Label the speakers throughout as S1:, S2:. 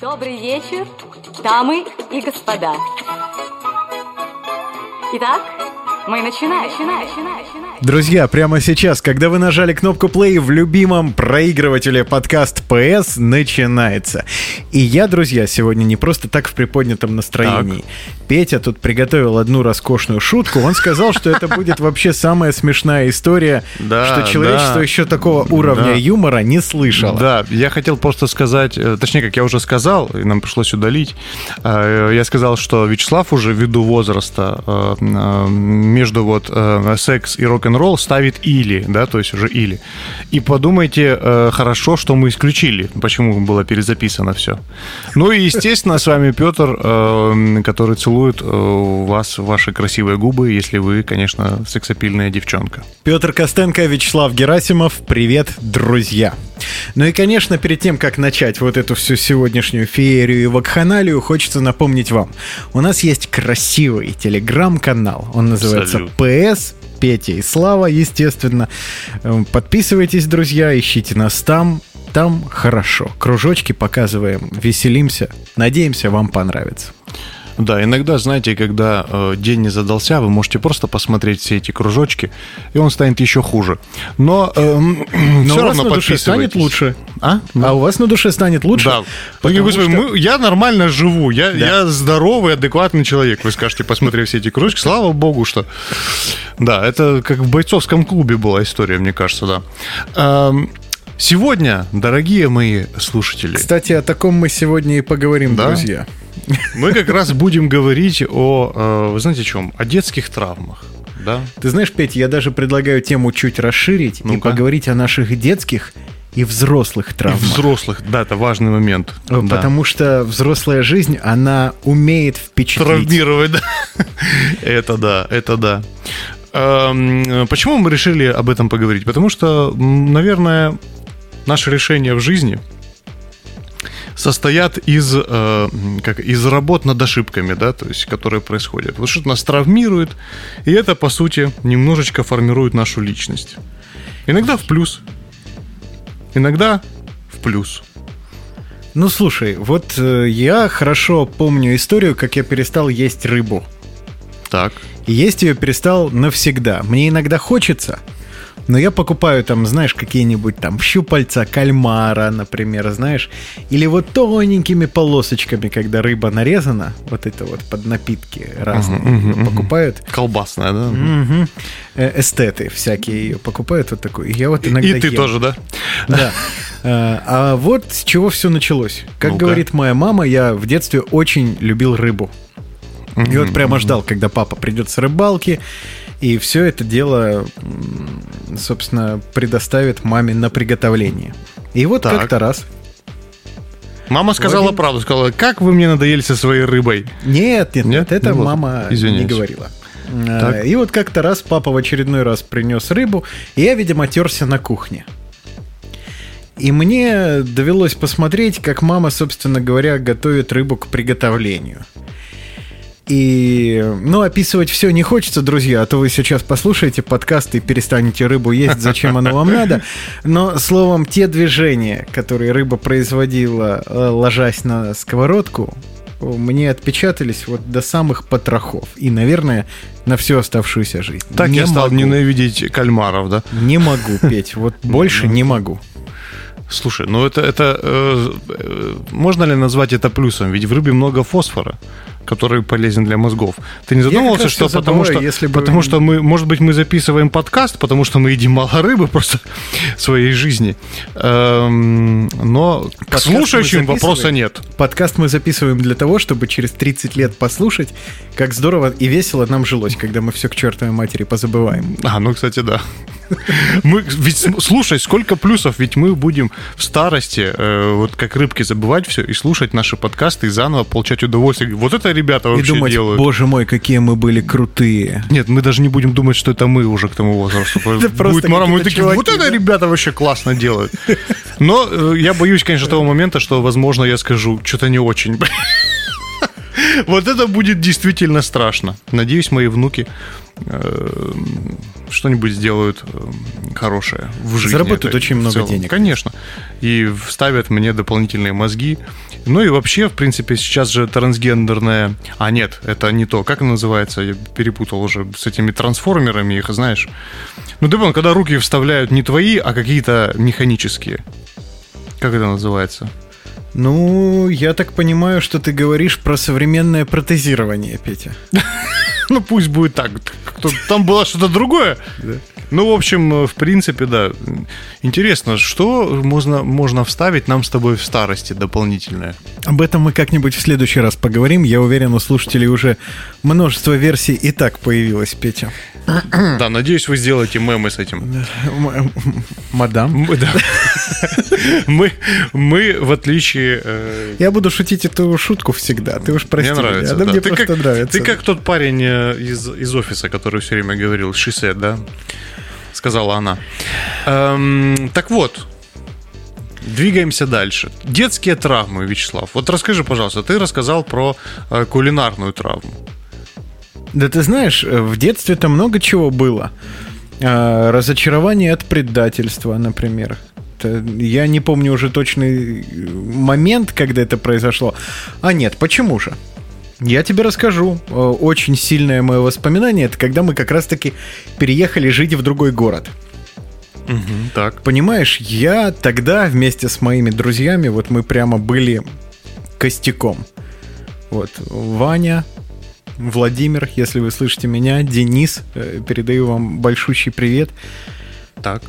S1: Добрый вечер, дамы и господа. Итак, мы начинаем. начинаем, начинаем, начинаем.
S2: Друзья, прямо сейчас, когда вы нажали кнопку play в любимом проигрывателе подкаст PS, начинается. И я, друзья, сегодня не просто так в приподнятом настроении. Так. Петя тут приготовил одну роскошную шутку. Он сказал, что это будет вообще самая смешная история, что человечество еще такого уровня юмора не слышало.
S3: Да, я хотел просто сказать, э, точнее, как я уже сказал, и нам пришлось удалить, э, я сказал, что Вячеслав уже ввиду возраста э, между вот секс и рок рок-н-ролл ставит или, да, то есть уже или. И подумайте, хорошо, что мы исключили, почему было перезаписано все. Ну и, естественно, с вами Петр, который целует э, вас ваши красивые губы, если вы, конечно, сексапильная девчонка.
S2: Петр Костенко, Вячеслав Герасимов, привет, друзья. Ну и, конечно, перед тем, как начать вот эту всю сегодняшнюю феерию и вакханалию, хочется напомнить вам. У нас есть красивый телеграм-канал. Он называется Салют. PS Петя и Слава, естественно. Эм, подписывайтесь, друзья, ищите нас там. Там хорошо. Кружочки показываем, веселимся. Надеемся, вам понравится.
S3: Да, иногда, знаете, когда э, день не задался, вы можете просто посмотреть все эти кружочки, и он станет еще хуже. Но, э,
S2: Но все равно на душе станет лучше. А? А у вас на душе станет лучше? Да.
S3: Господи, что... мы, я нормально живу, я, да. я здоровый, адекватный человек. Вы скажете, посмотрев все эти кружочки, слава богу, что... Да, это как в бойцовском клубе была история, мне кажется, да. Эм, сегодня, дорогие мои слушатели...
S2: Кстати, о таком мы сегодня и поговорим, да? друзья.
S3: Мы как раз будем говорить о, э, вы знаете, о чем? О детских травмах. Да?
S2: Ты знаешь, Петь, я даже предлагаю тему чуть расширить ну и поговорить о наших детских и взрослых травмах. И
S3: взрослых, да, это важный момент.
S2: Потому да. что взрослая жизнь, она умеет впечатлить.
S3: Травмировать, да. Это да, это да. Эм, почему мы решили об этом поговорить? Потому что, наверное, наше решение в жизни – состоят из, э, как, из работ над ошибками, да, то есть, которые происходят. Вот что-то нас травмирует, и это, по сути, немножечко формирует нашу личность. Иногда в плюс, иногда в плюс.
S2: Ну, слушай, вот э, я хорошо помню историю, как я перестал есть рыбу.
S3: Так.
S2: И есть ее перестал навсегда. Мне иногда хочется, но я покупаю там, знаешь, какие-нибудь там щупальца кальмара, например, знаешь, или вот тоненькими полосочками, когда рыба нарезана, вот это вот под напитки разные uh-huh, uh-huh, покупают.
S3: Колбасная, да?
S2: Uh-huh. Эстеты всякие ее покупают вот такую. Я вот иногда
S3: И ты ем. тоже, да?
S2: Да. А, а вот с чего все началось. Как ну говорит моя мама, я в детстве очень любил рыбу. И вот прямо ждал, когда папа придет с рыбалки, и все это дело, собственно, предоставит маме на приготовление. И вот так. как-то раз
S3: Мама сказала один... правду, сказала, как вы мне надоели со своей рыбой.
S2: Нет, нет, нет, это ну, мама извиняюсь. не говорила. Так. И вот как-то раз папа в очередной раз принес рыбу, и я, видимо, терся на кухне. И мне довелось посмотреть, как мама, собственно говоря, готовит рыбу к приготовлению. И, ну, описывать все не хочется, друзья, а то вы сейчас послушаете подкаст и перестанете рыбу есть, зачем оно вам надо. Но, словом, те движения, которые рыба производила, э, ложась на сковородку, мне отпечатались вот до самых потрохов. И, наверное, на всю оставшуюся жизнь.
S3: Так не я стал могу. ненавидеть кальмаров, да?
S2: Не могу петь. Вот больше не могу.
S3: Слушай, ну это, это э, э, можно ли назвать это плюсом? Ведь в рыбе много фосфора который полезен для мозгов. Ты не задумывался, что потому что, если бы... потому что мы, может быть, мы записываем подкаст, потому что мы едим мало рыбы просто в своей жизни. Эм, но подкаст к слушающим вопроса нет.
S2: Подкаст мы записываем для того, чтобы через 30 лет послушать, как здорово и весело нам жилось, когда мы все к чертовой матери позабываем.
S3: А, ну, кстати, да. Мы, ведь, слушай, сколько плюсов, ведь мы будем в старости, э, вот как рыбки, забывать все и слушать наши подкасты и заново получать удовольствие. Вот это ребята вообще
S2: и думать,
S3: делают.
S2: боже мой, какие мы были крутые.
S3: Нет, мы даже не будем думать, что это мы уже к тому возрасту. Будет мара, мы такие, вот это ребята вообще классно делают. Но э, я боюсь, конечно, того момента, что, возможно, я скажу что-то не очень. Вот это будет действительно страшно. Надеюсь, мои внуки э, что-нибудь сделают э, хорошее в жизни.
S2: Заработают очень много денег.
S3: Конечно. И вставят мне дополнительные мозги. Ну и вообще, в принципе, сейчас же трансгендерная... А, нет, это не то. Как это называется? Я перепутал уже с этими трансформерами их, знаешь. Ну, ты понял, когда руки вставляют не твои, а какие-то механические. Как это называется?
S2: Ну, я так понимаю, что ты говоришь про современное протезирование, Петя.
S3: Ну, пусть будет так. Там было что-то другое. Ну, в общем, в принципе, да. Интересно, что можно, можно вставить нам с тобой в старости дополнительное?
S2: Об этом мы как-нибудь в следующий раз поговорим. Я уверен, у слушателей уже множество версий и так появилось, Петя.
S3: Да, надеюсь, вы сделаете мемы с этим.
S2: Мадам.
S3: Да. Мы, мы, в отличие... Э...
S2: Я буду шутить эту шутку всегда. Ты уж прости
S3: мне нравится,
S2: меня.
S3: Да.
S2: мне
S3: ты
S2: просто
S3: как,
S2: нравится.
S3: Ты как тот парень э, из, из офиса, который все время говорил «she said», да? Сказала она. Эм, так вот, Двигаемся дальше. Детские травмы, Вячеслав. Вот расскажи, пожалуйста, ты рассказал про э, кулинарную травму.
S2: Да ты знаешь, в детстве-то много чего было. А, разочарование от предательства, например. Я не помню уже точный момент, когда это произошло. А нет, почему же? Я тебе расскажу. Очень сильное мое воспоминание это когда мы как раз-таки переехали жить в другой город.
S3: Угу, так.
S2: Понимаешь, я тогда вместе с моими друзьями, вот мы прямо были костяком. Вот Ваня, Владимир, если вы слышите меня, Денис, э, передаю вам большущий привет.
S3: Так.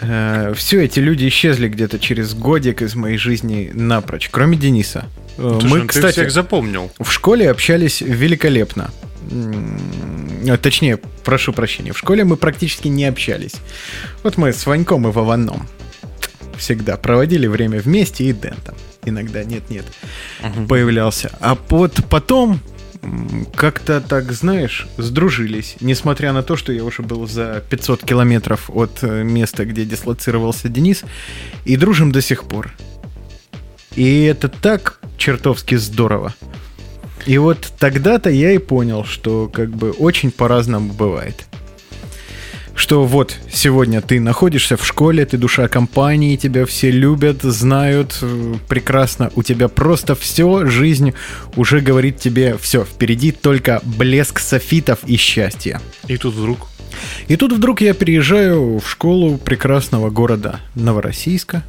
S2: Э, Все эти люди исчезли где-то через годик из моей жизни напрочь, кроме Дениса.
S3: Э, Слушай, Мы, ну, кстати, всех запомнил.
S2: В школе общались великолепно. Точнее, прошу прощения, в школе мы практически не общались. Вот мы с Ваньком и Вованом всегда проводили время вместе, и Дэн там иногда нет-нет угу. появлялся. А вот потом как-то так, знаешь, сдружились. Несмотря на то, что я уже был за 500 километров от э, места, где дислоцировался Денис, и дружим до сих пор. И это так чертовски здорово. И вот тогда-то я и понял, что как бы очень по-разному бывает что вот сегодня ты находишься в школе, ты душа компании, тебя все любят, знают э, прекрасно, у тебя просто все, жизнь уже говорит тебе все, впереди только блеск софитов и счастье.
S3: И тут вдруг?
S2: И тут вдруг я переезжаю в школу прекрасного города Новороссийска,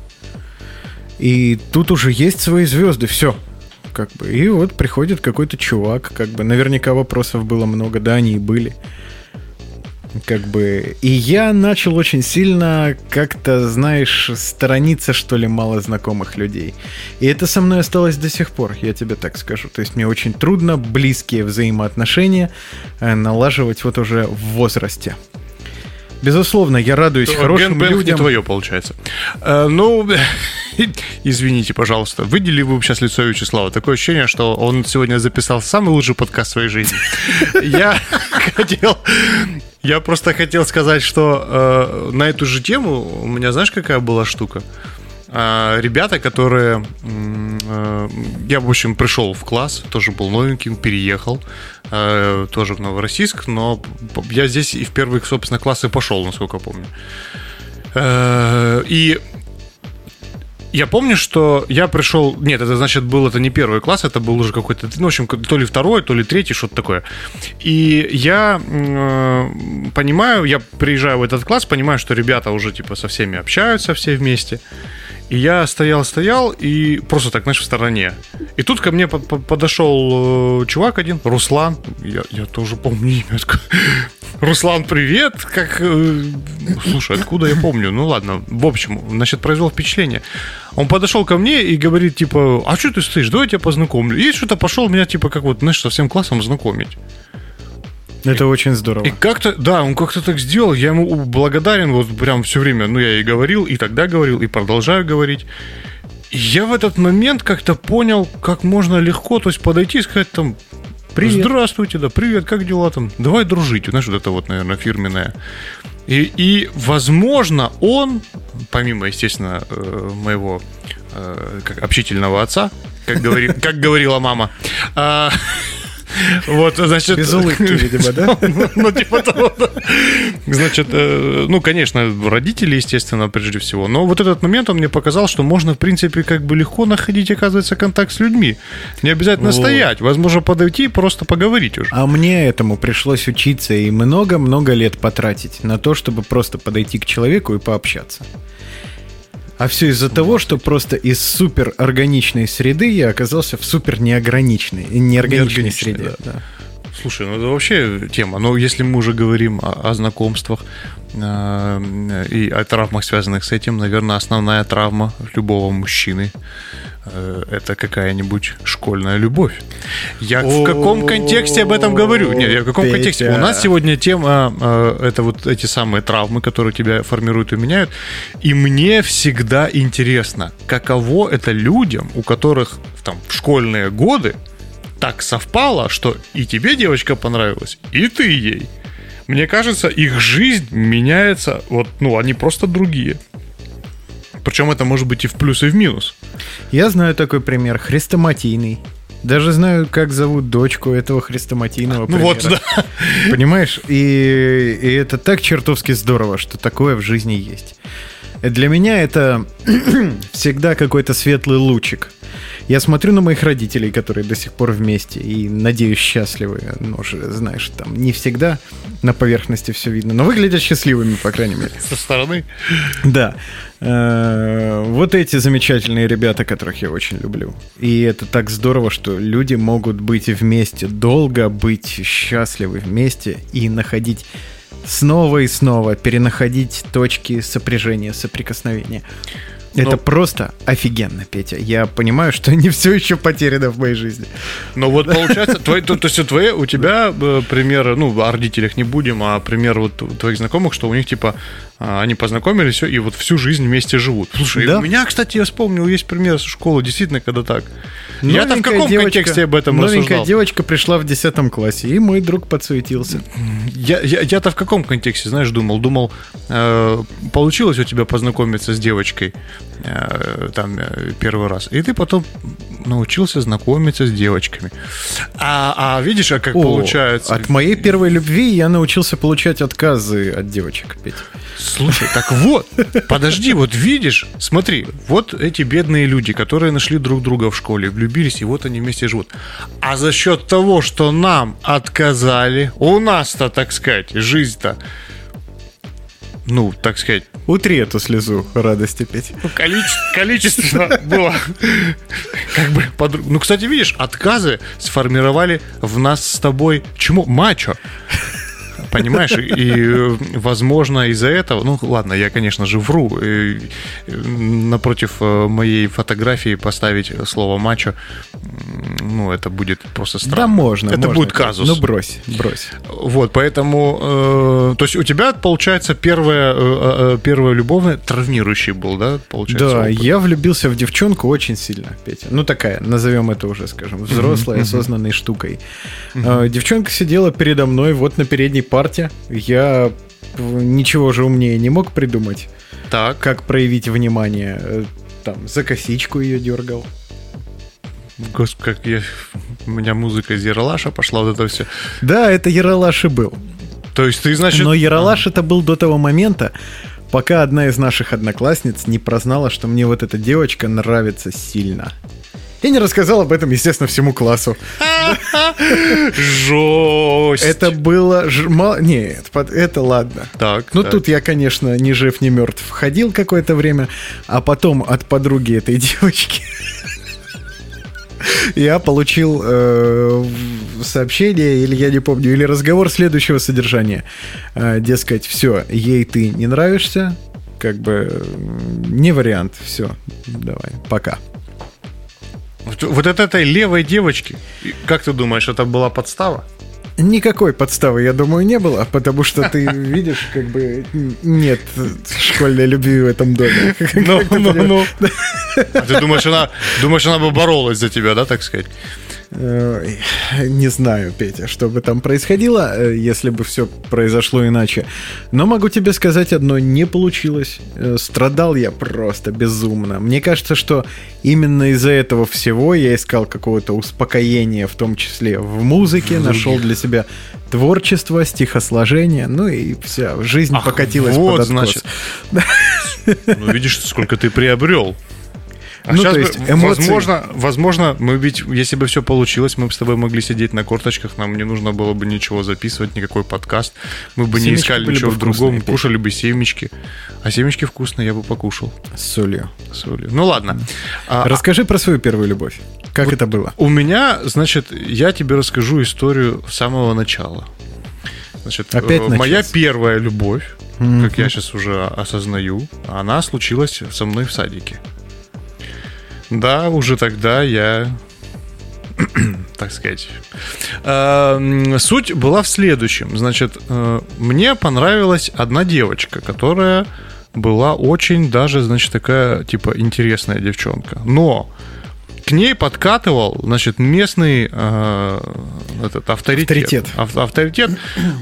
S2: и тут уже есть свои звезды, все, как бы. И вот приходит какой-то чувак, как бы, наверняка вопросов было много, да, они и были. Как бы. И я начал очень сильно как-то, знаешь, сторониться, что ли, мало знакомых людей. И это со мной осталось до сих пор, я тебе так скажу. То есть мне очень трудно близкие взаимоотношения э, налаживать вот уже в возрасте. Безусловно, я радуюсь То хорошим людям. не
S3: твое, получается. А, ну, извините, пожалуйста. Выдели вы сейчас лицо Вячеслава. Такое ощущение, что он сегодня записал самый лучший подкаст в своей жизни. Я хотел я просто хотел сказать, что э, на эту же тему у меня, знаешь, какая была штука? Э, ребята, которые... Э, я, в общем, пришел в класс, тоже был новеньким, переехал, тоже в Новороссийск, но я здесь и в первые, собственно, классы пошел, насколько помню. Э, и я помню, что я пришел... Нет, это значит был это не первый класс, это был уже какой-то, ну, в общем, то ли второй, то ли третий, что-то такое. И я э, понимаю, я приезжаю в этот класс, понимаю, что ребята уже типа со всеми общаются все вместе. И я стоял-стоял и просто так, знаешь, в стороне. И тут ко мне подошел э, чувак один, Руслан. Я, я тоже помню имя. Руслан, привет. Как... Э, слушай, откуда я помню? Ну ладно. В общем, значит, произвел впечатление. Он подошел ко мне и говорит, типа, а что ты стоишь? Давай я тебя познакомлю. И что-то пошел меня, типа, как вот, знаешь, со всем классом знакомить.
S2: Это очень здорово.
S3: И как-то, да, он как-то так сделал, я ему благодарен вот прям все время, ну, я и говорил, и тогда говорил, и продолжаю говорить. И я в этот момент как-то понял, как можно легко, то есть подойти и сказать там, Привет. Здравствуйте, да, привет, как дела там? Давай дружить. Знаешь, вот это вот, наверное, фирменное. И, и возможно, он, помимо, естественно, э, моего э, как общительного отца, как, говори, как говорила мама, А, вот, значит...
S2: Без улыбки, видимо, да?
S3: Ну, типа того. Значит, э, ну, конечно, родители, естественно, прежде всего. Но вот этот момент он мне показал, что можно, в принципе, как бы легко находить, оказывается, контакт с людьми. Не обязательно стоять. Возможно, подойти и просто поговорить уже.
S2: А мне этому пришлось учиться и много-много лет потратить на то, чтобы просто подойти к человеку и пообщаться. А все из-за того, что просто из супер органичной среды я оказался в супер неограниченной, неорганичной среде. Да. Да.
S3: Слушай, ну это вообще тема. Но если мы уже говорим о, о знакомствах э, и о травмах, связанных с этим, наверное, основная травма любого мужчины Э, это какая-нибудь школьная любовь. Я в каком контексте об этом говорю? Нет, я в каком контексте? У нас сегодня тема э, это вот эти самые травмы, которые тебя формируют и меняют. И мне всегда интересно, каково это людям, у которых там в школьные годы так совпало, что и тебе девочка понравилась, и ты ей. Мне кажется, их жизнь меняется, вот, ну, они просто другие. Причем это может быть и в плюс, и в минус.
S2: Я знаю такой пример, хрестоматийный. Даже знаю, как зовут дочку этого хрестоматийного примера. Ну вот, да. Понимаешь? И, и это так чертовски здорово, что такое в жизни есть. Для меня это всегда какой-то светлый лучик. Я смотрю на моих родителей, которые до сих пор вместе, и надеюсь, счастливы. Ну, же, знаешь, там не всегда на поверхности все видно, но выглядят счастливыми, по крайней мере.
S3: Со стороны?
S2: Да. Э, вот эти замечательные ребята, которых я очень люблю. И это так здорово, что люди могут быть вместе, долго быть счастливы вместе и находить снова и снова, перенаходить точки сопряжения, соприкосновения. Это Но... просто офигенно, Петя. Я понимаю, что не все еще потеряно в моей жизни.
S3: Но вот получается, твои, то, то есть твои, у тебя э, примеры, ну, о родителях не будем, а пример вот твоих знакомых, что у них типа а, они познакомились и вот всю жизнь вместе живут. Слушай, да? у меня, кстати, я вспомнил, есть пример со школы, действительно, когда так. Я-то в каком девочка, контексте об этом
S2: новенькая
S3: рассуждал?
S2: девочка пришла в 10 классе, и мой друг подсуетился.
S3: Я, я, я-то в каком контексте, знаешь, думал? Думал, э, получилось у тебя познакомиться с девочкой э, там э, первый раз, и ты потом научился знакомиться с девочками. А, а видишь, а как О, получается?
S2: От моей первой любви я научился получать отказы от девочек, Петь.
S3: Слушай, так вот, подожди, вот видишь, смотри, вот эти бедные люди, которые нашли друг друга в школе, влюбились, и вот они вместе живут. А за счет того, что нам отказали, у нас-то, так сказать, жизнь-то ну, так сказать...
S2: Утри эту слезу радости петь.
S3: Ну, количество, количество было как бы... Под... Ну, кстати, видишь, отказы сформировали в нас с тобой чему? Мачо. Понимаешь? И, возможно, из-за этого... Ну, ладно, я, конечно же, вру. И, напротив э, моей фотографии поставить слово «мачо», ну, это будет просто странно.
S2: Да, можно.
S3: Это
S2: можно.
S3: будет казус.
S2: Ну, брось, брось.
S3: Вот, поэтому... Э, то есть у тебя, получается, первая, э, э, э первая любовная травмирующий был, да? Получается,
S2: да, опыт. я влюбился в девчонку очень сильно, Петя. Ну, такая, назовем это уже, скажем, взрослой, mm-hmm. осознанной штукой. Mm-hmm. Э, девчонка сидела передо мной вот на передней парте. Я ничего же умнее не мог придумать. Так. Как проявить внимание. Э, там, за косичку ее дергал.
S3: Господи, как я... У меня музыка из Яралаша пошла, вот это все.
S2: Да, это Яралаш и был.
S3: То есть ты, значит...
S2: Но Яралаш это был до того момента, пока одна из наших одноклассниц не прознала, что мне вот эта девочка нравится сильно. И не рассказал об этом, естественно, всему классу.
S3: Жесть.
S2: Это было... Нет, это ладно. Так. Ну, тут я, конечно, ни жив, ни мертв ходил какое-то время, а потом от подруги этой девочки я получил э, сообщение, или я не помню, или разговор следующего содержания. Э, дескать, все, ей ты не нравишься, как бы не вариант, все, давай, пока.
S3: Вот от этой левой девочки, как ты думаешь, это была подстава?
S2: Никакой подставы, я думаю, не было, потому что ты видишь, как бы нет школьной любви в этом доме. Ну, ну,
S3: ну. А ты думаешь, она, думаешь, она бы боролась за тебя, да, так сказать?
S2: Не знаю, Петя, что бы там происходило, э, если бы все произошло иначе. Но могу тебе сказать одно, не получилось. Э, страдал я просто безумно. Мне кажется, что именно из-за этого всего я искал какого-то успокоения, в том числе в музыке, нашел для себя творчество, стихосложение, ну и вся жизнь Ах, покатилась вот, под откос. значит.
S3: Ну, видишь, сколько ты приобрел. А ну, сейчас, то есть эмоции... возможно, возможно, мы ведь, если бы все получилось, мы бы с тобой могли сидеть на корточках, нам не нужно было бы ничего записывать, никакой подкаст, мы бы семечки не искали ничего в другом, кушали бы семечки. А семечки вкусные, я бы покушал.
S2: С солью.
S3: С солью. Ну ладно.
S2: А, Расскажи про свою первую любовь. Как вот это было?
S3: У меня, значит, я тебе расскажу историю с самого начала. Значит, Опять э, моя первая любовь, mm-hmm. как я сейчас уже осознаю, она случилась со мной в садике. Да, уже тогда я так сказать. Эм, суть была в следующем. Значит, э, мне понравилась одна девочка, которая была очень даже, значит, такая, типа, интересная девчонка. Но к ней подкатывал, значит, местный э, этот авторитет. Авторитет. авторитет.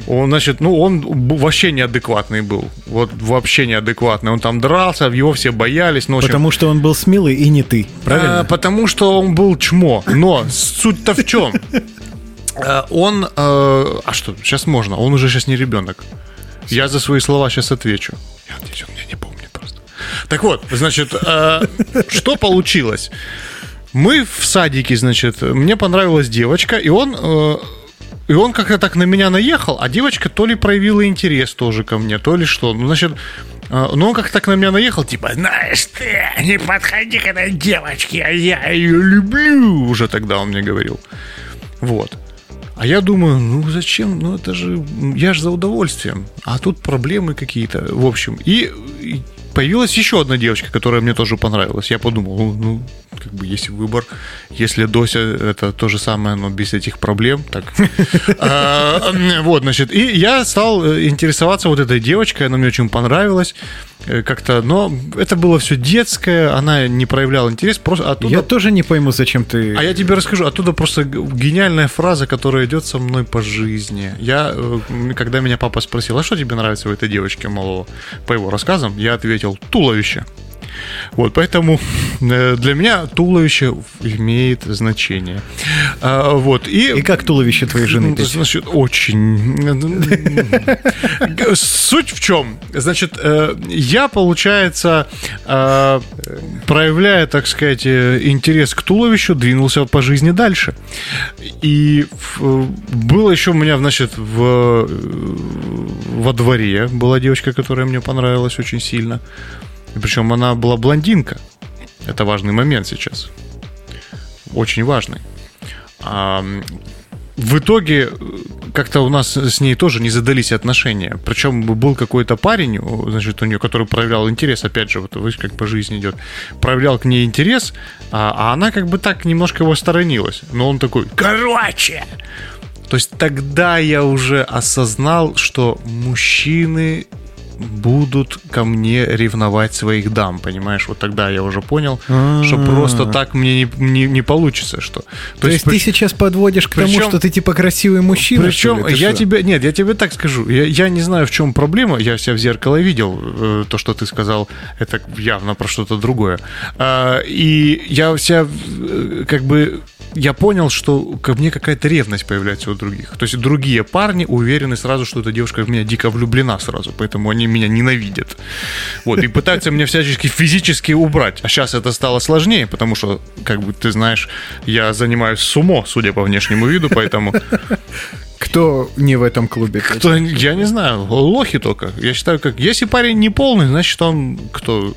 S3: Он, значит, ну, он вообще неадекватный был. Вот вообще неадекватный. Он там дрался, его все боялись.
S2: Ну, общем, потому что он был смелый и не ты, правильно?
S3: А, потому что он был чмо. Но суть-то в чем? Э, он... Э, а что, сейчас можно? Он уже сейчас не ребенок. Я за свои слова сейчас отвечу. Я надеюсь, он меня не помнит просто. Так вот, значит, э, что получилось? Мы в садике, значит, мне понравилась девочка, и он... Э, и он как-то так на меня наехал, а девочка то ли проявила интерес тоже ко мне, то ли что. Ну, значит, э, ну он как-то так на меня наехал, типа, знаешь ты, не подходи к этой девочке, а я ее люблю, уже тогда он мне говорил. Вот. А я думаю, ну зачем? Ну это же, я же за удовольствием. А тут проблемы какие-то. В общем, и, и появилась еще одна девочка, которая мне тоже понравилась. Я подумал, ну как бы есть выбор. Если Дося это то же самое, но без этих проблем, так. А, вот, значит, и я стал э, интересоваться вот этой девочкой, она мне очень понравилась. Э, как-то, но это было все детское, она не проявляла интерес, просто
S2: оттуда... Я тоже не пойму, зачем ты...
S3: А я тебе расскажу, оттуда просто гениальная фраза, которая идет со мной по жизни. Я, э, когда меня папа спросил, а что тебе нравится в этой девочке, мол, по его рассказам, я ответил, туловище. Вот, поэтому э, для меня туловище имеет значение. А, вот,
S2: и, и как туловище твоей жены?
S3: Значит, очень. Суть в чем? Значит, э, я, получается, э, проявляя, так сказать, интерес к туловищу, двинулся по жизни дальше. И было еще у меня, значит, в, во дворе была девочка, которая мне понравилась очень сильно. И причем она была блондинка. Это важный момент сейчас. Очень важный. А, в итоге как-то у нас с ней тоже не задались отношения. Причем был какой-то парень, значит, у нее, который проявлял интерес, опять же, вот вы как по жизни идет, проявлял к ней интерес, а, а она как бы так немножко его сторонилась. Но он такой, короче, то есть тогда я уже осознал, что мужчины будут ко мне ревновать своих дам, понимаешь? Вот тогда я уже понял, А-а-а. что просто так мне не, не, не получится, что... То,
S2: То есть, есть ты сейчас подводишь к причем, тому, что ты типа красивый мужчина?
S3: Причем я тебе... Нет, я тебе так скажу. Я, я не знаю, в чем проблема. Я себя в зеркало видел. Э, то, что ты сказал, это явно про что-то другое. А, и я себя э, как бы я понял, что ко мне какая-то ревность появляется у других. То есть другие парни уверены сразу, что эта девушка в меня дико влюблена сразу, поэтому они меня ненавидят. Вот, и пытаются меня всячески физически убрать. А сейчас это стало сложнее, потому что, как бы ты знаешь, я занимаюсь сумо, судя по внешнему виду, поэтому...
S2: Кто не в этом клубе?
S3: Кто, я не знаю, лохи только. Я считаю, как если парень не полный, значит он кто?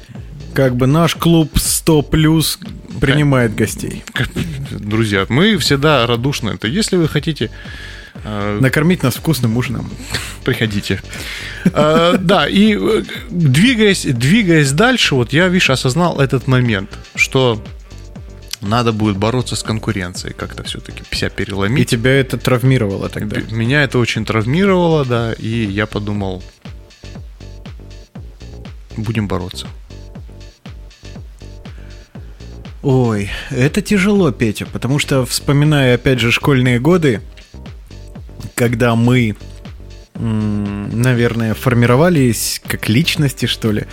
S2: Как бы наш клуб 100 плюс принимает гостей.
S3: Друзья, мы всегда радушны. Это если вы хотите
S2: э, Накормить нас вкусным ужином.
S3: Приходите. Э, да, и э, двигаясь, двигаясь дальше, вот я, видишь, осознал этот момент, что надо будет бороться с конкуренцией, как-то все-таки себя переломить.
S2: И тебя это травмировало тогда?
S3: Меня это очень травмировало, да, и я подумал, будем бороться.
S2: Ой, это тяжело, Петя, потому что, вспоминая, опять же, школьные годы, когда мы, наверное, формировались как личности, что ли,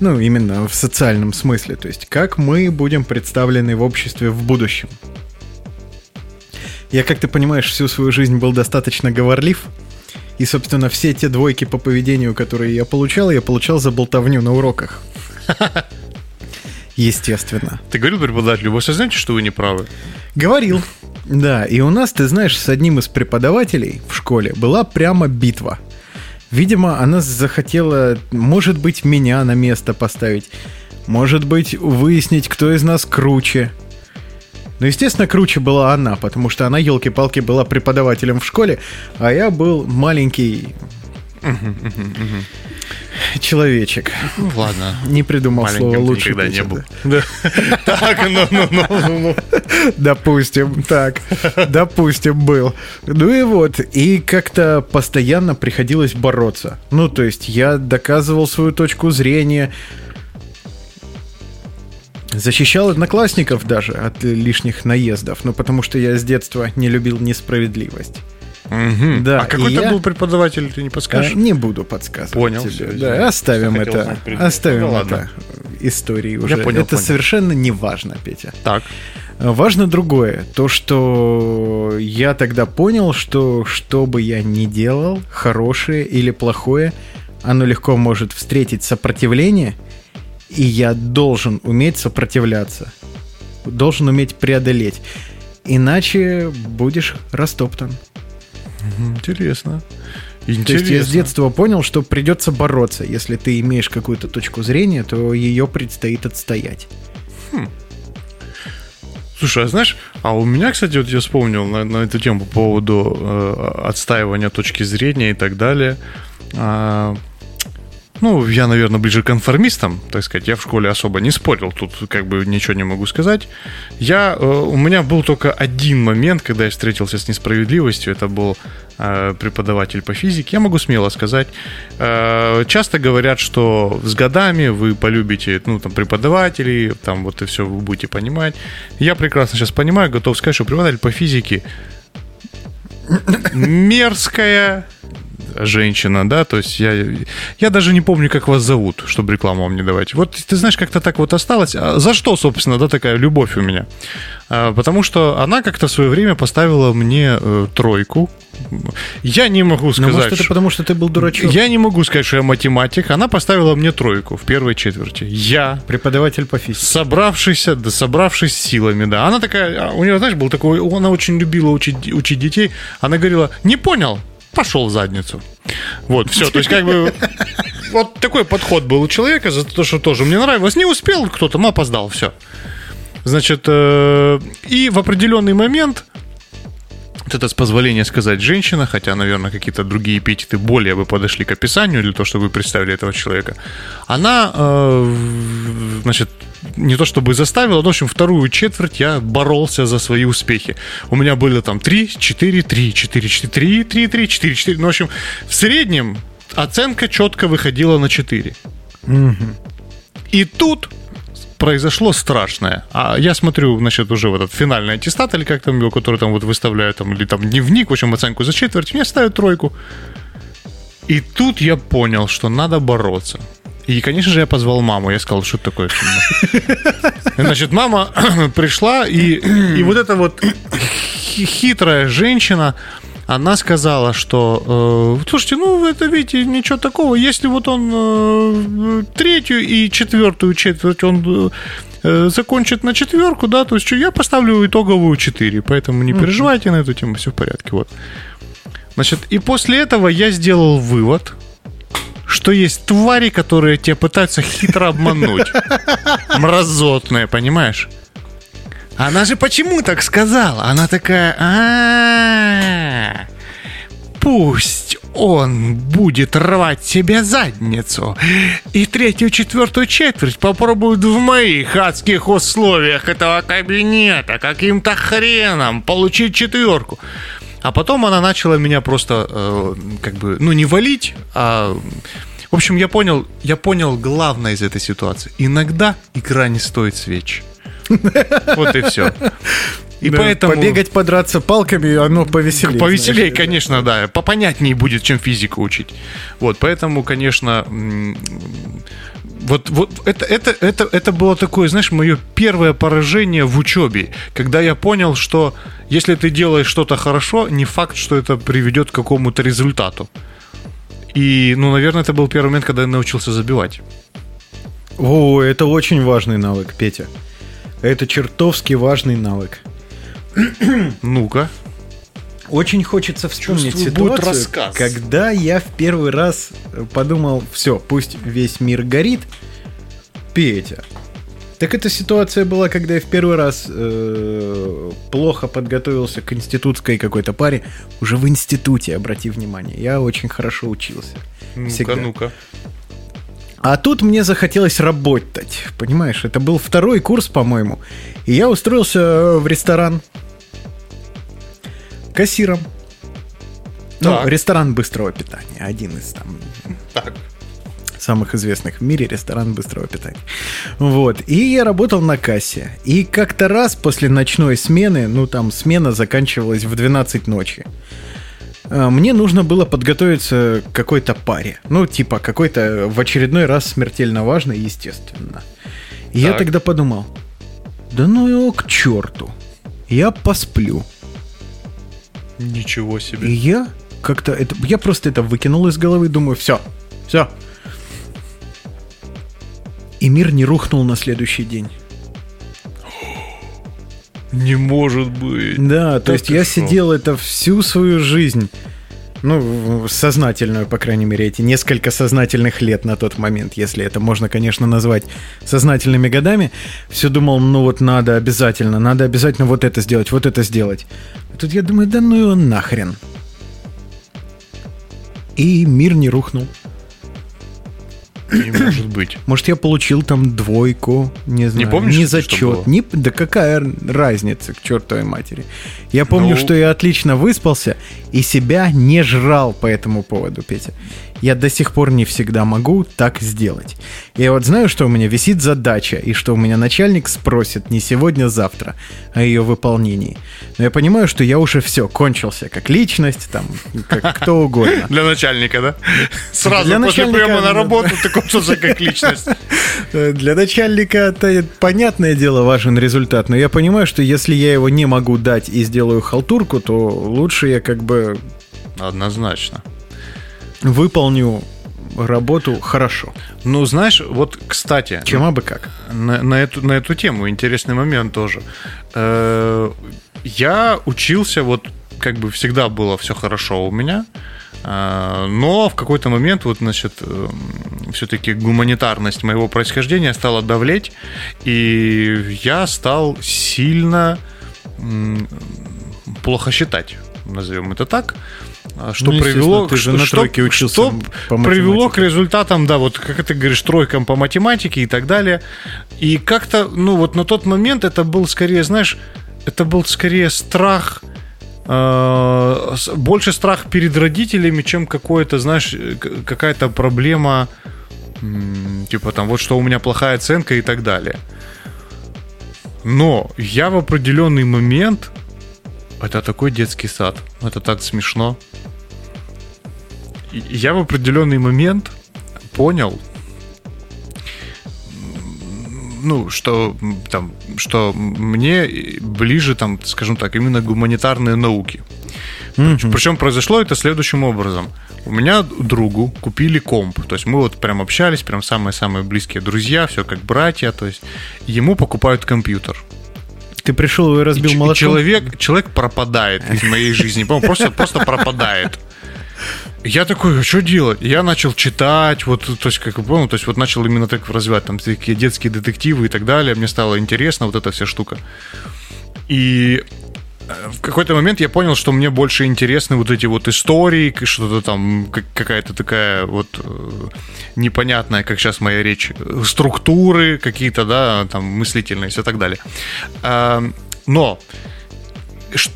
S2: ну, именно в социальном смысле, то есть как мы будем представлены в обществе в будущем. Я, как ты понимаешь, всю свою жизнь был достаточно говорлив, и, собственно, все те двойки по поведению, которые я получал, я получал за болтовню на уроках. Естественно.
S3: Ты говорил преподавателю, вы осознаете, что вы не правы?
S2: Говорил. Да, и у нас, ты знаешь, с одним из преподавателей в школе была прямо битва. Видимо, она захотела, может быть, меня на место поставить. Может быть, выяснить, кто из нас круче. Ну, естественно, круче была она, потому что она, елки-палки, была преподавателем в школе, а я был маленький человечек.
S3: Ну, ладно.
S2: Не придумал слово лучше.
S3: Никогда не был. Так, ну, ну, ну, ну, ну.
S2: Допустим, так. Допустим, был. Ну и вот. И как-то постоянно приходилось бороться. Ну, то есть я доказывал свою точку зрения, Защищал одноклассников даже от лишних наездов, ну потому что я с детства не любил несправедливость.
S3: Угу. Да, а какой то был преподаватель, ты не подскажешь? А,
S2: не буду подсказывать.
S3: Понял.
S2: Тебе. Все, да, оставим это. Оставим ну, это истории уже.
S3: Я понял,
S2: это
S3: понял.
S2: совершенно не важно, Петя.
S3: Так.
S2: Важно другое. То, что я тогда понял, что что бы я ни делал, хорошее или плохое, оно легко может встретить сопротивление – и я должен уметь сопротивляться. Должен уметь преодолеть. Иначе будешь растоптан.
S3: Интересно.
S2: Интересно. То есть я с детства понял, что придется бороться. Если ты имеешь какую-то точку зрения, то ее предстоит отстоять. Хм.
S3: Слушай, а знаешь, а у меня, кстати, вот я вспомнил на, на эту тему по поводу э, отстаивания точки зрения и так далее. А, ну, я, наверное, ближе к конформистам, так сказать. Я в школе особо не спорил, тут как бы ничего не могу сказать. Я, э, у меня был только один момент, когда я встретился с несправедливостью. Это был э, преподаватель по физике. Я могу смело сказать. Э, часто говорят, что с годами вы полюбите, ну, там, преподавателей, там, вот и все вы будете понимать. Я прекрасно сейчас понимаю, готов сказать, что преподаватель по физике мерзкая, женщина, да, то есть я, я даже не помню, как вас зовут, чтобы рекламу вам не давать. Вот ты знаешь, как-то так вот осталось. А за что, собственно, да, такая любовь у меня? А, потому что она как-то в свое время поставила мне э, тройку. Я не могу сказать... Ну,
S2: может, это потому, что ты был дурачок?
S3: Я не могу сказать, что я математик. Она поставила мне тройку в первой четверти. Я...
S2: Преподаватель по физике.
S3: Собравшийся, да, собравшись силами, да. Она такая... А, у нее, знаешь, был такой... Она очень любила учить, учить детей. Она говорила, не понял, пошел в задницу. Вот, все. То есть, как бы, вот такой подход был у человека, за то, что тоже мне нравилось. Не успел кто-то, опоздал, все. Значит, э, и в определенный момент вот это с позволения сказать женщина, хотя, наверное, какие-то другие эпитеты более бы подошли к описанию для того, чтобы вы представили этого человека. Она, э, значит, не то чтобы заставила, но, в общем, вторую четверть я боролся за свои успехи. У меня были там 3, 4, 3, 4, 4, 3, 3, 3, 4, 4. Ну, в общем, в среднем оценка четко выходила на 4. Угу. И тут произошло страшное. А я смотрю, значит, уже в этот финальный аттестат, или как там его, который там вот выставляют, там, или там дневник, в общем, оценку за четверть, мне ставят тройку. И тут я понял, что надо бороться. И, конечно же, я позвал маму. Я сказал, что это такое. Значит, мама пришла, и, и вот эта вот хитрая женщина, она сказала, что, э, слушайте, ну, это, видите, ничего такого. Если вот он э, третью и четвертую четверть он э, закончит на четверку, да, то есть я поставлю итоговую 4, поэтому не переживайте на эту тему, все в порядке, вот. Значит, и после этого я сделал вывод – что есть твари, которые тебя пытаются хитро обмануть. Мразотные, понимаешь? Она же почему так сказала? Она такая, а пусть он будет рвать себе задницу. И третью, четвертую четверть попробует в моих адских условиях этого кабинета каким-то хреном получить четверку. А потом она начала меня просто, э, как бы, ну, не валить, а... В общем, я понял, я понял главное из этой ситуации. Иногда игра не стоит свеч. Вот и все.
S2: И да, поэтому... Побегать, подраться палками, оно повеселее.
S3: Повеселее, знаешь, конечно, да. Попонятнее будет, чем физику учить. Вот, поэтому, конечно, вот, вот это, это, это, это было такое, знаешь, мое первое поражение в учебе, когда я понял, что если ты делаешь что-то хорошо, не факт, что это приведет к какому-то результату. И, ну, наверное, это был первый момент, когда я научился забивать.
S2: О, это очень важный навык, Петя. Это чертовски важный навык.
S3: Ну-ка.
S2: Очень хочется вспомнить Чувствую, ситуацию, когда я в первый раз подумал, все, пусть весь мир горит, Петя. Так эта ситуация была, когда я в первый раз э, плохо подготовился к институтской какой-то паре. Уже в институте, обрати внимание. Я очень хорошо учился.
S3: Ну-ка, ну-ка.
S2: А тут мне захотелось работать. Понимаешь, это был второй курс, по-моему. И я устроился в ресторан кассиром. Ну, так. Ну, ресторан быстрого питания. Один из там так. самых известных в мире ресторан быстрого питания. Вот. И я работал на кассе. И как-то раз после ночной смены, ну там смена заканчивалась в 12 ночи. А, мне нужно было подготовиться к какой-то паре. Ну, типа, какой-то в очередной раз смертельно важный, естественно. И так. я тогда подумал, да ну его к черту. Я посплю.
S3: Ничего себе.
S2: И я как-то это, я просто это выкинул из головы, думаю, все, все. И мир не рухнул на следующий день.
S3: Не может быть.
S2: Да, то, то есть я сидел это всю свою жизнь. Ну, сознательную, по крайней мере, эти несколько сознательных лет на тот момент, если это можно, конечно, назвать сознательными годами, все думал, ну вот надо обязательно, надо обязательно вот это сделать, вот это сделать. А тут я думаю, да ну его нахрен. И мир не рухнул.
S3: Не может быть.
S2: Может, я получил там двойку, не знаю. Не помнишь, не зачет. Не, да какая разница к чертовой матери. Я помню, ну... что я отлично выспался и себя не жрал по этому поводу, Петя я до сих пор не всегда могу так сделать. Я вот знаю, что у меня висит задача, и что у меня начальник спросит не сегодня, а завтра о ее выполнении. Но я понимаю, что я уже все, кончился, как личность, там, как кто угодно.
S3: Для начальника, да? Сразу Для после начальника, приема на работу ты кончился как личность.
S2: Для начальника это понятное дело важен результат, но я понимаю, что если я его не могу дать и сделаю халтурку, то лучше я как бы...
S3: Однозначно
S2: выполню работу хорошо.
S3: Ну, знаешь, вот, кстати...
S2: Чем абы как.
S3: На, на, эту, на эту тему интересный момент тоже. Э, я учился, вот, как бы всегда было все хорошо у меня, э, но в какой-то момент, вот, значит, э, все-таки гуманитарность моего происхождения стала давлеть, и я стал сильно плохо считать, назовем это так. А что ну, привело, ты же что, на тройке учился что по привело к результатам, да, вот как ты говоришь, тройкам по математике и так далее. И как-то, ну вот на тот момент это был скорее, знаешь, это был скорее страх, э, больше страх перед родителями, чем какое-то, знаешь, какая-то проблема, типа там вот что у меня плохая оценка и так далее. Но я в определенный момент это такой детский сад. Это так смешно. Я в определенный момент понял, ну, что там, что мне ближе, там, скажем так, именно гуманитарные науки. Mm-hmm. Причем произошло это следующим образом. У меня другу купили комп. То есть мы вот прям общались, прям самые-самые близкие друзья, все как братья. То есть ему покупают компьютер.
S2: Ты пришел и разбил и, молотком?
S3: человек, человек пропадает из моей жизни. Просто, просто пропадает. Я такой, а что делать? Я начал читать, вот, то есть, как вы понял, то есть, вот начал именно так развивать там такие детские детективы и так далее. Мне стало интересно вот эта вся штука. И э, в какой-то момент я понял, что мне больше интересны вот эти вот истории, что-то там, какая-то такая вот э, непонятная, как сейчас моя речь, структуры какие-то, да, там, мыслительные и так далее. Но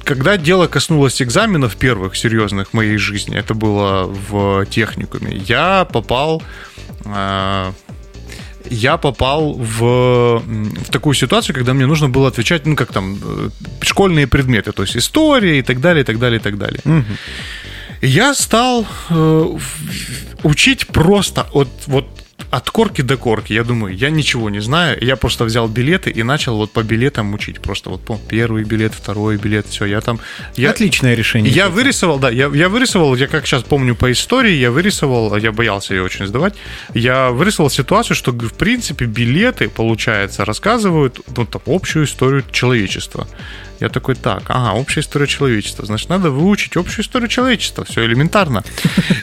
S3: когда дело коснулось экзаменов первых серьезных в моей жизни, это было в техникуме, я попал э, я попал в, в такую ситуацию, когда мне нужно было отвечать, ну, как там, э, школьные предметы, то есть история и так далее, и так далее, и так далее. Угу. Я стал э, учить просто от вот от корки до корки. Я думаю, я ничего не знаю. Я просто взял билеты и начал вот по билетам учить. Просто вот по первый билет, второй билет, все. Я там... Я,
S2: Отличное решение.
S3: Я вырисовал, да, я, я вырисовал, я как сейчас помню по истории, я вырисовал, я боялся ее очень сдавать, я вырисовал ситуацию, что в принципе билеты, получается, рассказывают ну, там, общую историю человечества. Я такой, так, ага, общая история человечества. Значит, надо выучить общую историю человечества. Все элементарно.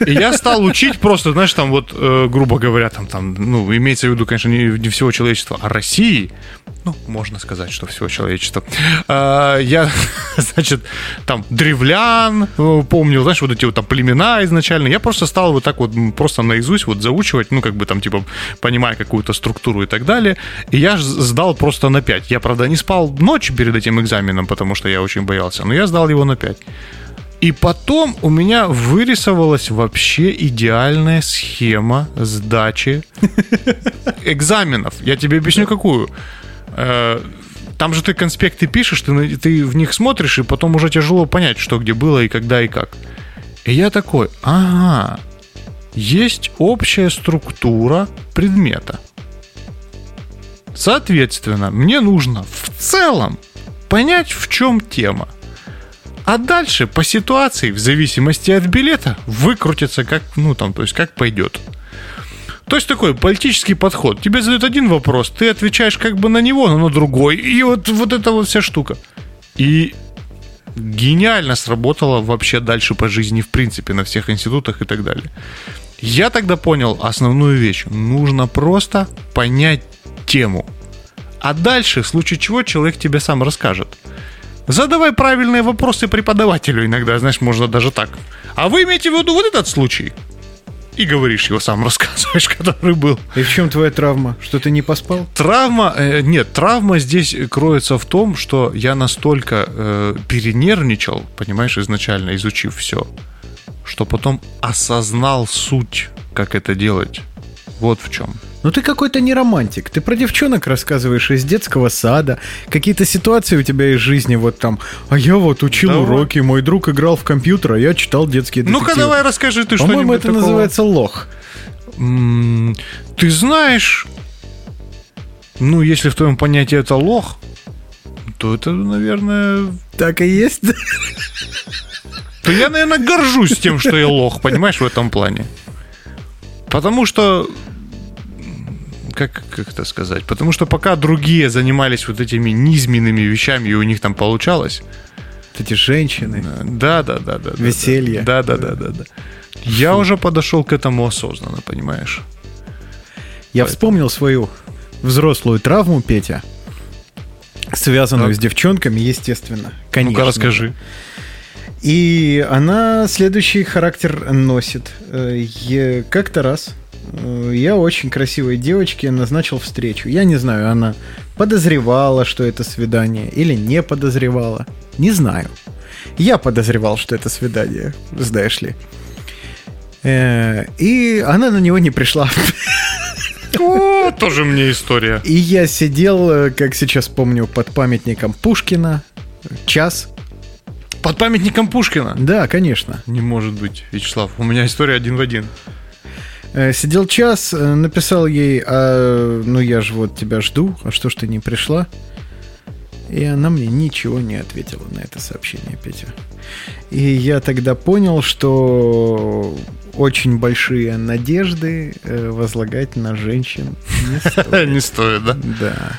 S3: И я стал учить просто, знаешь, там вот, э, грубо говоря, там, там, ну, имеется в виду, конечно, не, не всего человечества, а России. Ну, можно сказать, что всего человечества. Я, значит, там, древлян э, помнил, знаешь, вот эти вот там племена изначально. Я просто стал вот так вот просто наизусть вот заучивать, ну, как бы там, типа, понимая какую-то структуру и так далее. И я сдал просто на 5. Я, правда, не спал ночь перед этим экзаменом, потому что я очень боялся. Но я сдал его на 5. И потом у меня вырисовалась вообще идеальная схема сдачи экзаменов. Я тебе объясню, какую. Э, там же ты конспекты пишешь, ты, ты в них смотришь, и потом уже тяжело понять, что где было и когда и как. И я такой, ага, есть общая структура предмета. Соответственно, мне нужно в целом понять, в чем тема. А дальше по ситуации, в зависимости от билета, выкрутиться как, ну там, то есть как пойдет. То есть такой политический подход. Тебе задают один вопрос, ты отвечаешь как бы на него, но на другой. И вот, вот эта вот вся штука. И гениально сработало вообще дальше по жизни, в принципе, на всех институтах и так далее. Я тогда понял основную вещь. Нужно просто понять тему. А дальше, в случае чего, человек тебе сам расскажет. Задавай правильные вопросы преподавателю иногда, знаешь, можно даже так. А вы имеете в виду вот этот случай? И говоришь его сам, рассказываешь, который был.
S2: И в чем твоя травма? Что ты не поспал?
S3: Травма, э, нет, травма здесь кроется в том, что я настолько э, перенервничал, понимаешь, изначально изучив все, что потом осознал суть, как это делать. Вот в чем.
S2: Ну ты какой-то не романтик. Ты про девчонок рассказываешь из детского сада. Какие-то ситуации у тебя из жизни вот там. А я вот учил давай. уроки, мой друг играл в компьютер, а я читал детские детективы.
S3: Ну-ка давай расскажи ты что-нибудь
S2: По-моему, это
S3: такого.
S2: называется лох.
S3: ты знаешь, ну если в твоем понятии это лох, то это, наверное...
S2: Так и есть.
S3: То я, наверное, горжусь тем, что я лох, понимаешь, в этом плане. Потому что как, как это сказать? Потому что пока другие занимались вот этими низменными вещами, и у них там получалось.
S2: Эти женщины.
S3: Да, да, да, да.
S2: Веселье.
S3: Да, да, да, да, да. Я уже подошел к этому осознанно, понимаешь?
S2: Я Поэтому. вспомнил свою взрослую травму, Петя, связанную так. с девчонками, естественно. Конечно.
S3: Ну-ка, расскажи.
S2: И она следующий характер носит. Э, как-то раз я очень красивой девочке назначил встречу. Я не знаю, она подозревала, что это свидание, или не подозревала. Не знаю. Я подозревал, что это свидание, знаешь ли. Э, и она на него не пришла.
S3: О, тоже мне история.
S2: И я сидел, э, как сейчас помню, под памятником Пушкина час.
S3: Под памятником Пушкина?
S2: Да, конечно.
S3: Не может быть, Вячеслав. У меня история один в один.
S2: Э, сидел час, э, написал ей, а, ну я же вот тебя жду, а что ж ты не пришла? И она мне ничего не ответила на это сообщение, Петя. И я тогда понял, что очень большие надежды э, возлагать на женщин
S3: не стоит. Не стоит, да?
S2: Да.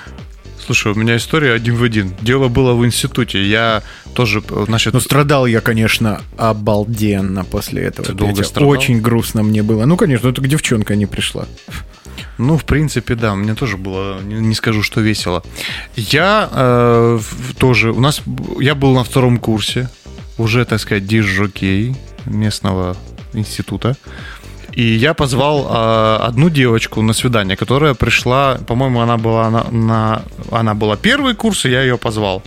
S3: Слушай, у меня история один в один. Дело было в институте. Я тоже, значит...
S2: Ну, страдал я, конечно, обалденно после этого.
S3: Ты долго страдал?
S2: Очень грустно мне было. Ну, конечно, это девчонка не пришла.
S3: Ну, в принципе, да, мне тоже было, не, скажу, что весело. Я э, тоже, у нас, я был на втором курсе, уже, так сказать, дизжокей местного института. И я позвал э, одну девочку на свидание, которая пришла, по-моему, она была на, на она была первый курс, и я ее позвал.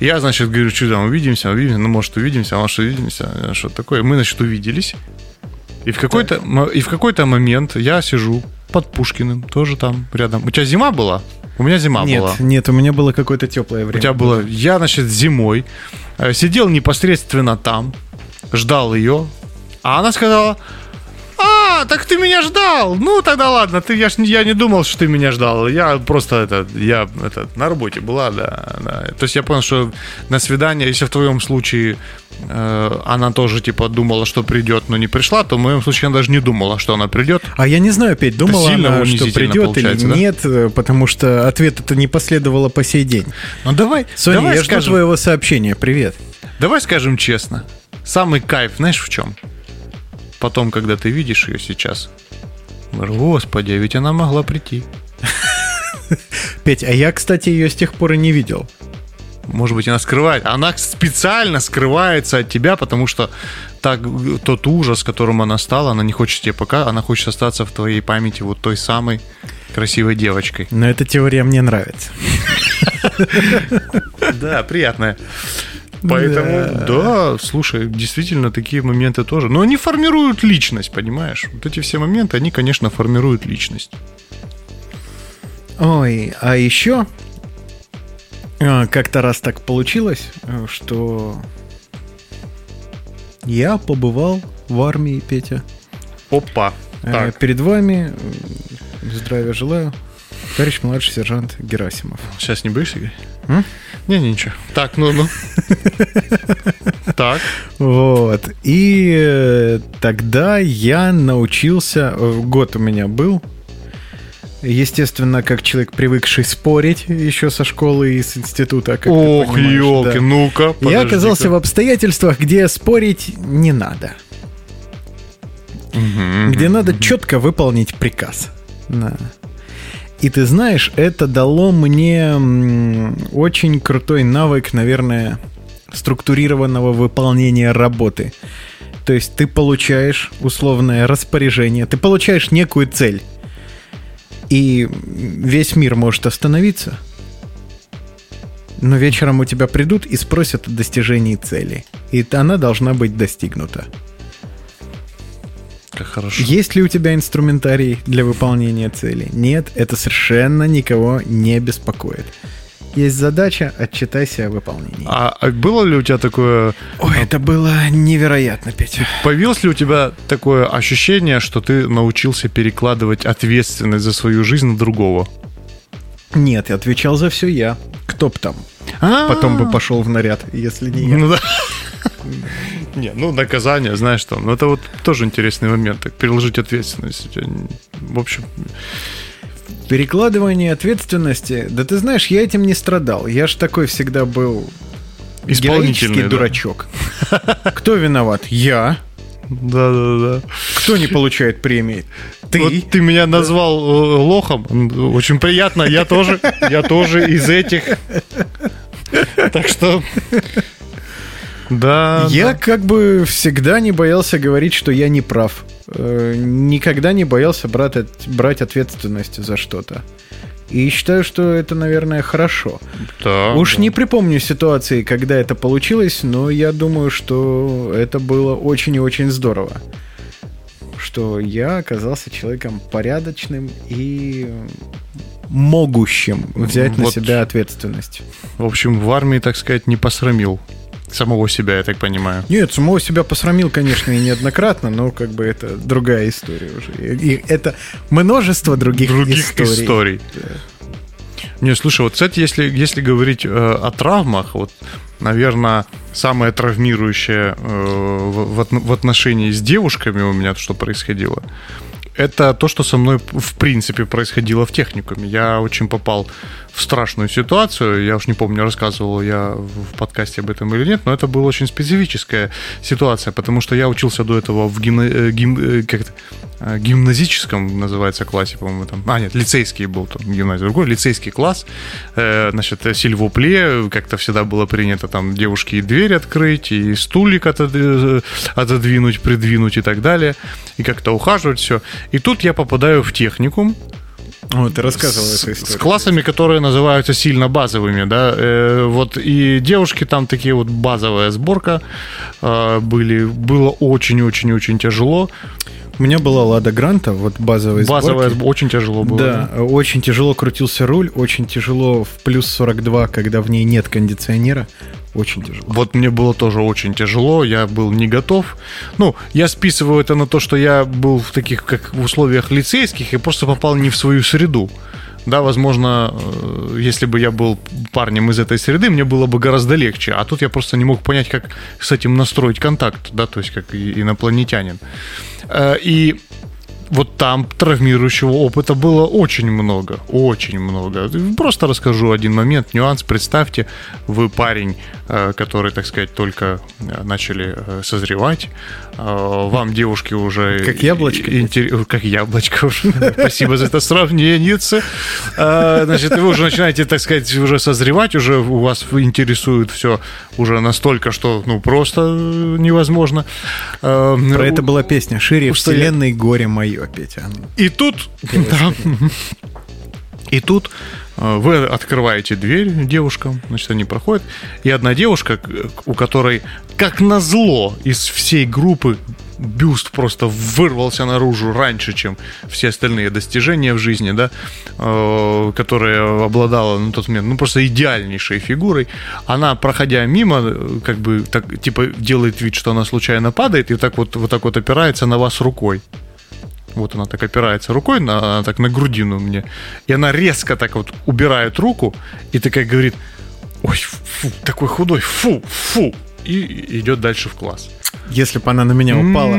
S3: Я, значит, говорю, что там, увидимся, увидимся, ну, может, увидимся, а может, увидимся, что такое. Мы, значит, увиделись. И в какой-то, и в какой-то момент я сижу, под Пушкиным, тоже там рядом. У тебя зима была? У меня зима
S2: нет,
S3: была.
S2: Нет, у меня было какое-то теплое время.
S3: У тебя было... Я, значит, зимой э, сидел непосредственно там, ждал ее, а она сказала, а, так ты меня ждал. Ну, тогда ладно, ты, я, ж, я не думал, что ты меня ждал. Я просто это, я это, на работе была, да, да. То есть я понял, что на свидание, если в твоем случае э, она тоже, типа, думала, что придет, но не пришла, то в моем случае она даже не думала, что она придет.
S2: А я не знаю, опять думала она, что придет или да? нет, э, потому что ответ это не последовало по сей день.
S3: Ну, давай,
S2: Соня,
S3: давай
S2: я скажем, жду твоего сообщения. Привет.
S3: Давай скажем честно. Самый кайф, знаешь, в чем? Потом, когда ты видишь ее сейчас, господи, а ведь она могла прийти.
S2: Петь, а я, кстати, ее с тех пор и не видел.
S3: Может быть, она скрывает. Она специально скрывается от тебя, потому что так, тот ужас, которым она стала, она не хочет тебе пока, она хочет остаться в твоей памяти вот той самой красивой девочкой.
S2: Но эта теория мне нравится.
S3: Да, приятная. Поэтому, да. да, слушай, действительно, такие моменты тоже. Но они формируют личность, понимаешь? Вот эти все моменты, они, конечно, формируют личность.
S2: Ой, а еще а, как-то раз так получилось, что я побывал в армии, Петя.
S3: Опа.
S2: Э, так. Перед вами здравия желаю. Товарищ младший сержант Герасимов.
S3: Сейчас не боишься, Игорь? М? Не, ничего. Так, ну, ну.
S2: Так. Вот. И э, тогда я научился, э, год у меня был, Естественно, как человек, привыкший спорить еще со школы и с института. Как
S3: Ох, елки, да. ну-ка.
S2: Я оказался в обстоятельствах, где спорить не надо. Угу, где угу, надо угу. четко выполнить приказ. Да. И ты знаешь, это дало мне очень крутой навык, наверное, структурированного выполнения работы. То есть ты получаешь условное распоряжение, ты получаешь некую цель. И весь мир может остановиться, но вечером у тебя придут и спросят о достижении цели. И она должна быть достигнута.
S3: Хорошо.
S2: Есть ли у тебя инструментарий для выполнения цели? Нет, это совершенно никого не беспокоит. Есть задача, отчитайся о выполнении.
S3: А, а было ли у тебя такое...
S2: Ой, это было невероятно, Петя.
S3: Появилось ли у тебя такое ощущение, что ты научился перекладывать ответственность за свою жизнь на другого?
S2: Нет, отвечал за все я. Кто б там? А-а-а. Потом бы пошел в наряд, если не я. Ну да.
S3: Не, ну наказание, знаешь что, ну это вот тоже интересный момент, так переложить ответственность. В общем...
S2: Перекладывание ответственности, да ты знаешь, я этим не страдал. Я ж такой всегда был героический да. дурачок. Кто виноват? Я.
S3: Да, да, да.
S2: Кто не получает премии?
S3: Ты. Вот ты меня назвал э, лохом. Очень приятно. Я тоже. Я тоже из этих. Так что
S2: да. Я да. как бы всегда не боялся говорить, что я не прав. Э, никогда не боялся брать, брать ответственность за что-то. И считаю, что это, наверное, хорошо. Да, Уж да. не припомню ситуации, когда это получилось, но я думаю, что это было очень и очень здорово. Что я оказался человеком порядочным и могущим взять вот, на себя ответственность.
S3: В общем, в армии, так сказать, не посрамил Самого себя, я так понимаю.
S2: Нет, самого себя посрамил, конечно, и неоднократно, но как бы это другая история уже. И это множество других, других историй. историй. Да.
S3: Не, слушай, вот, кстати, если, если говорить э, о травмах, вот, наверное, самое травмирующее э, в, в отношении с девушками у меня, что происходило, это то, что со мной в принципе происходило в техникуме. Я очень попал в страшную ситуацию. Я уж не помню, рассказывал я в подкасте об этом или нет, но это была очень специфическая ситуация, потому что я учился до этого в гимна... Э, гим... Э, как э, гимназическом, называется, классе, по-моему, там. А, нет, лицейский был там гимназия, другой, лицейский класс. Значит, сильвопле, как-то всегда было принято там девушке и дверь открыть, и стулик отодвинуть, придвинуть и так далее, и как-то ухаживать все. И тут я попадаю в техникум,
S2: о, ты рассказывал
S3: с, эту историю. С классами, которые называются сильно базовыми, да. Э, вот и девушки там такие вот базовая сборка э, были. Было очень-очень-очень тяжело.
S2: У меня была Лада Гранта, вот базовая
S3: Базовая, очень тяжело было.
S2: Да, да, очень тяжело крутился руль, очень тяжело в плюс 42, когда в ней нет кондиционера. Очень тяжело.
S3: Вот мне было тоже очень тяжело, я был не готов. Ну, я списываю это на то, что я был в таких как в условиях лицейских и просто попал не в свою среду. Да, возможно, э, если бы я был парнем из этой среды, мне было бы гораздо легче. А тут я просто не мог понять, как с этим настроить контакт, да, то есть как инопланетянин. Э, и вот там травмирующего опыта было очень много, очень много. Просто расскажу один момент, нюанс. Представьте, вы парень, э, который, так сказать, только начали созревать, вам девушки уже...
S2: Как яблочко?
S3: Интер... Как яблочко уже. Спасибо за это сравнение. Значит, вы уже начинаете, так сказать, уже созревать, уже у вас интересует все уже настолько, что, ну, просто невозможно.
S2: Про это была песня «Шире вселенной горе мое» ну.
S3: И тут... И тут э, вы открываете дверь девушкам, значит, они проходят, и одна девушка, у которой, как назло, из всей группы бюст просто вырвался наружу раньше, чем все остальные достижения в жизни, да, э, которая обладала на тот момент, ну, просто идеальнейшей фигурой. Она, проходя мимо, э, как бы, так, типа, делает вид, что она случайно падает, и так вот, вот так вот опирается на вас рукой. Вот она так опирается рукой, на, так на грудину мне. И она резко так вот убирает руку и такая говорит, ой, фу, такой худой, фу, фу. И идет дальше в класс.
S2: Если бы она на меня упала.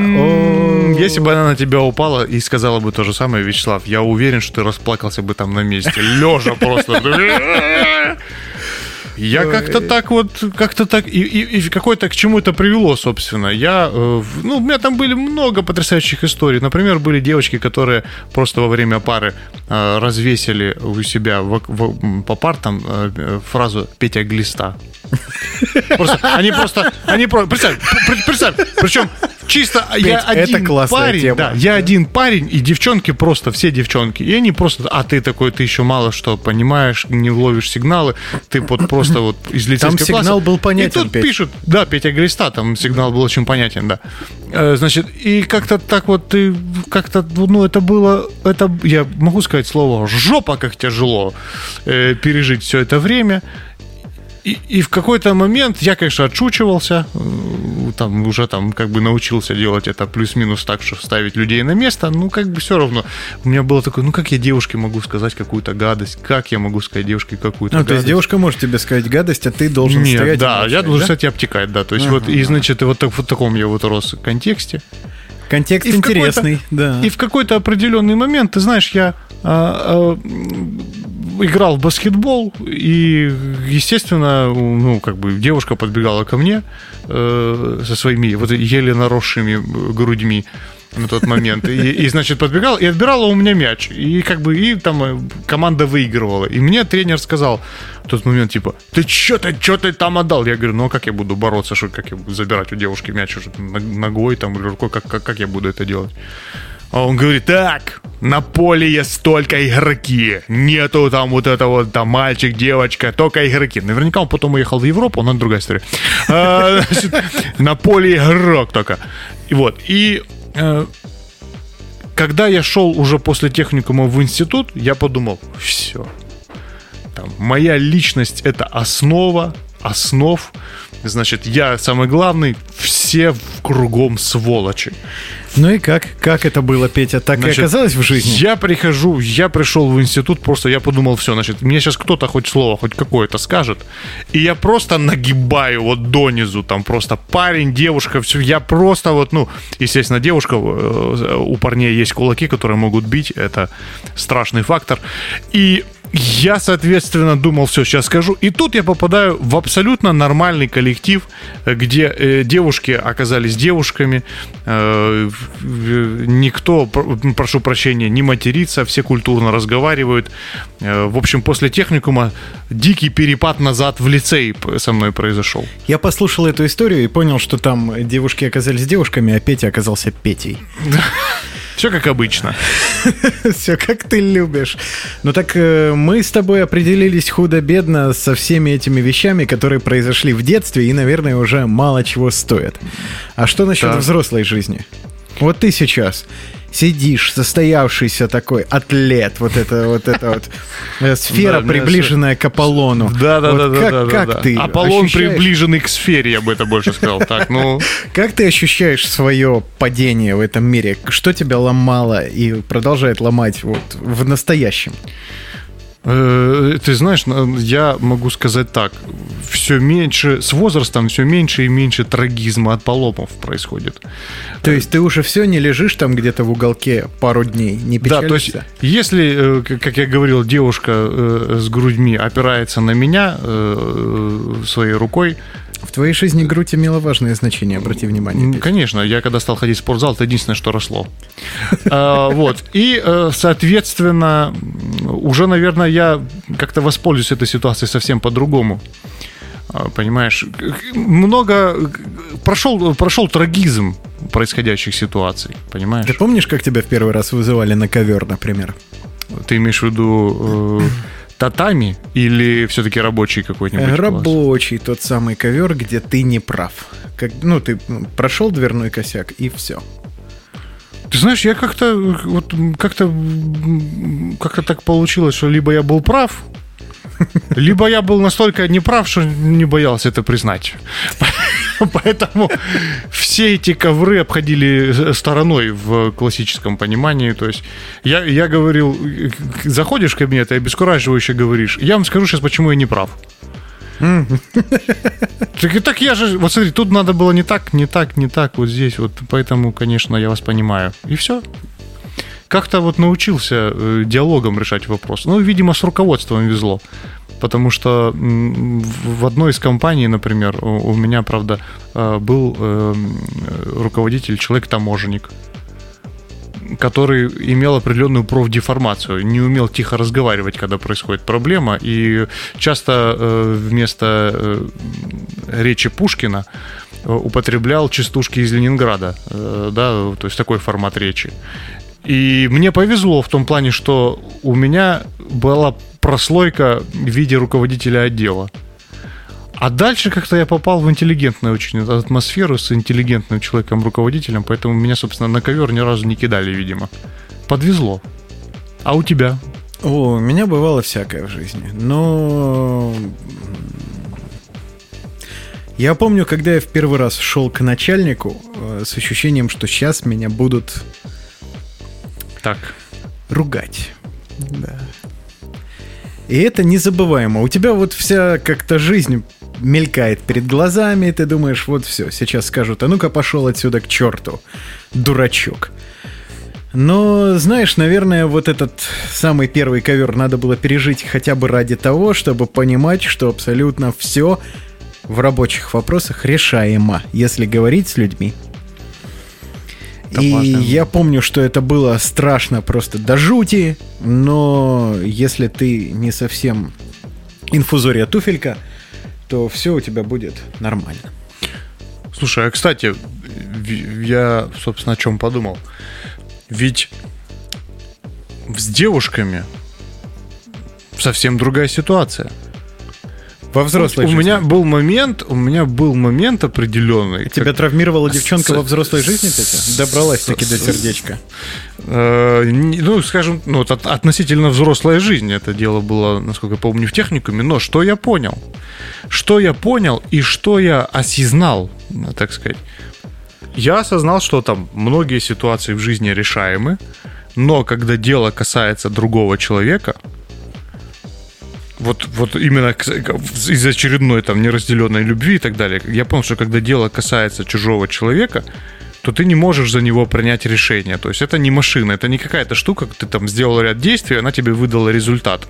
S3: Если бы она на тебя упала и сказала бы то же самое, Вячеслав, я уверен, что ты расплакался бы там на месте. Лежа просто. Я как-то так вот, как-то так, и, и, и какое-то к чему это привело, собственно. Я, э, ну, у меня там были много потрясающих историй. Например, были девочки, которые просто во время пары э, развесили у себя в, в, по партам э, фразу «Петя глиста». Просто, они просто, они просто, представь, представь, причем чисто Петь, я один это парень, тема. да, я один парень, и девчонки просто, все девчонки, и они просто, а ты такой, ты еще мало что понимаешь, не ловишь сигналы, ты вот просто вот из лицейского
S2: Там сигнал
S3: класса,
S2: был понятен,
S3: И тут Петь. пишут, да, Петя Глиста, там сигнал был очень понятен, да. Э, значит, и как-то так вот ты, как-то, ну, это было, это, я могу сказать слово, жопа, как тяжело э, пережить все это время, и, и в какой-то момент я, конечно, отшучивался, э, там уже там как бы научился делать это плюс-минус так, что ставить людей на место, ну как бы все равно. У меня было такое, ну как я девушке могу сказать какую-то гадость, как я могу сказать девушке какую-то ну, гадость.
S2: то есть девушка может тебе сказать гадость, а ты должен
S3: Нет,
S2: стоять
S3: да, молчать, я должен, да? кстати, обтекать, да, то есть ага, вот, и значит, вот так, в таком я вот рос контексте.
S2: Контекст и интересный, да.
S3: И в какой-то определенный момент, ты знаешь, я а, а, играл в баскетбол, и, естественно, ну, как бы девушка подбегала ко мне э, со своими вот еле наросшими грудьми на тот момент. И, и, значит, подбегал и отбирала у меня мяч. И как бы и там э, команда выигрывала. И мне тренер сказал тот момент, типа, ты что ты, что ты там отдал? Я говорю, ну а как я буду бороться, что как я буду забирать у девушки мяч уже ногой там или рукой, как, как, как я буду это делать? А он говорит, так, на поле есть только игроки. Нету там вот этого там мальчик, девочка, только игроки. Наверняка он потом уехал в Европу, но это другая история. А, на поле игрок только. И вот. И э, когда я шел уже после техникума в институт, я подумал, все. Там, моя личность это основа, основ. Значит, я самый главный, все кругом сволочи.
S2: Ну и как? Как это было, Петя? Так значит, и оказалось в жизни?
S3: Я прихожу, я пришел в институт, просто я подумал, все, значит, мне сейчас кто-то хоть слово, хоть какое-то скажет, и я просто нагибаю вот донизу, там просто парень, девушка, все, я просто вот, ну, естественно, девушка, э, у парней есть кулаки, которые могут бить, это страшный фактор, и я, соответственно, думал, все, сейчас скажу. И тут я попадаю в абсолютно нормальный коллектив, где э, девушки оказались девушками. Э, никто, прошу прощения, не матерится, все культурно разговаривают. Э, в общем, после техникума дикий перепад назад в лицей со мной произошел.
S2: Я послушал эту историю и понял, что там девушки оказались девушками, а Петя оказался Петей.
S3: Все как обычно.
S2: Все как ты любишь. Ну так э, мы с тобой определились худо-бедно со всеми этими вещами, которые произошли в детстве и, наверное, уже мало чего стоят. А что насчет взрослой жизни? Вот ты сейчас сидишь, состоявшийся такой атлет, вот это вот это вот э, сфера, приближенная к Аполлону.
S3: Да, да, да,
S2: как,
S3: да,
S2: как ты
S3: Аполлон приближенный к сфере, я бы это больше сказал. Так, ну.
S2: Как ты ощущаешь свое падение в этом мире? Что тебя ломало и продолжает ломать вот в настоящем?
S3: Э, ты знаешь, я могу сказать так. Все меньше, с возрастом все меньше и меньше трагизма от поломов происходит.
S2: То есть ты уже все не лежишь там где-то в уголке пару дней, не печалишься? Да, то есть
S3: если, э, как я говорил, девушка э, с грудьми опирается на меня своей рукой,
S2: в твоей жизни грудь имела важное значение, обрати внимание.
S3: Петя. Конечно, я когда стал ходить в спортзал, это единственное, что росло. А, вот. И, э, соответственно, уже, наверное, я как-то воспользуюсь этой ситуацией совсем по-другому. А, понимаешь, много прошел, прошел трагизм происходящих ситуаций, понимаешь?
S2: Ты помнишь, как тебя в первый раз вызывали на ковер, например?
S3: Ты имеешь в виду э, татами или все-таки рабочий какой-нибудь?
S2: Рабочий, тот самый ковер, где ты не прав. Как, ну, ты прошел дверной косяк и все.
S3: Ты знаешь, я как-то вот как-то как-то так получилось, что либо я был прав, либо я был настолько неправ, что не боялся это признать. Поэтому все эти ковры обходили стороной в классическом понимании. То есть я, я говорил, заходишь в кабинет и обескураживающе говоришь, я вам скажу сейчас, почему я не прав. Так, так я же, вот смотри, тут надо было не так, не так, не так, вот здесь, вот, поэтому, конечно, я вас понимаю. И все. Как-то вот научился э, диалогом решать вопрос. Ну, видимо, с руководством везло. Потому что в одной из компаний, например, у меня, правда, э, был э, руководитель, человек-таможенник, который имел определенную профдеформацию, не умел тихо разговаривать, когда происходит проблема, и часто э, вместо речи Пушкина употреблял частушки из Ленинграда, да, то есть такой формат речи. И мне повезло в том плане, что у меня была прослойка в виде руководителя отдела. А дальше как-то я попал в интеллигентную очень атмосферу с интеллигентным человеком-руководителем, поэтому меня, собственно, на ковер ни разу не кидали, видимо. Подвезло. А у тебя?
S2: О, у меня бывало всякое в жизни. Но я помню, когда я в первый раз шел к начальнику э, с ощущением, что сейчас меня будут
S3: так
S2: ругать. Да. И это незабываемо. У тебя вот вся как-то жизнь мелькает перед глазами, и ты думаешь, вот все, сейчас скажут, а ну-ка пошел отсюда к черту, дурачок. Но, знаешь, наверное, вот этот самый первый ковер надо было пережить хотя бы ради того, чтобы понимать, что абсолютно все в рабочих вопросах решаемо, если говорить с людьми. И я помню, что это было страшно просто до жути, но если ты не совсем инфузория туфелька, то все у тебя будет нормально.
S3: Слушай, а кстати, я, собственно, о чем подумал. Ведь с девушками совсем другая ситуация.
S2: Во взрослой
S3: у жизни. У меня был момент, у меня был момент определенный.
S2: Тебя как... травмировала девчонка с... во взрослой жизни, Петя? Добралась таки до сердечка.
S3: Э, ну, скажем, ну, от, относительно взрослой жизни это дело было, насколько я помню, в техникуме. Но что я понял? Что я понял и что я осознал, так сказать. Я осознал, что там многие ситуации в жизни решаемы, но когда дело касается другого человека, вот, вот именно из очередной там неразделенной любви и так далее. Я понял, что когда дело касается чужого человека, то ты не можешь за него принять решение. То есть это не машина, это не какая-то штука, ты там сделал ряд действий, она тебе выдала результат.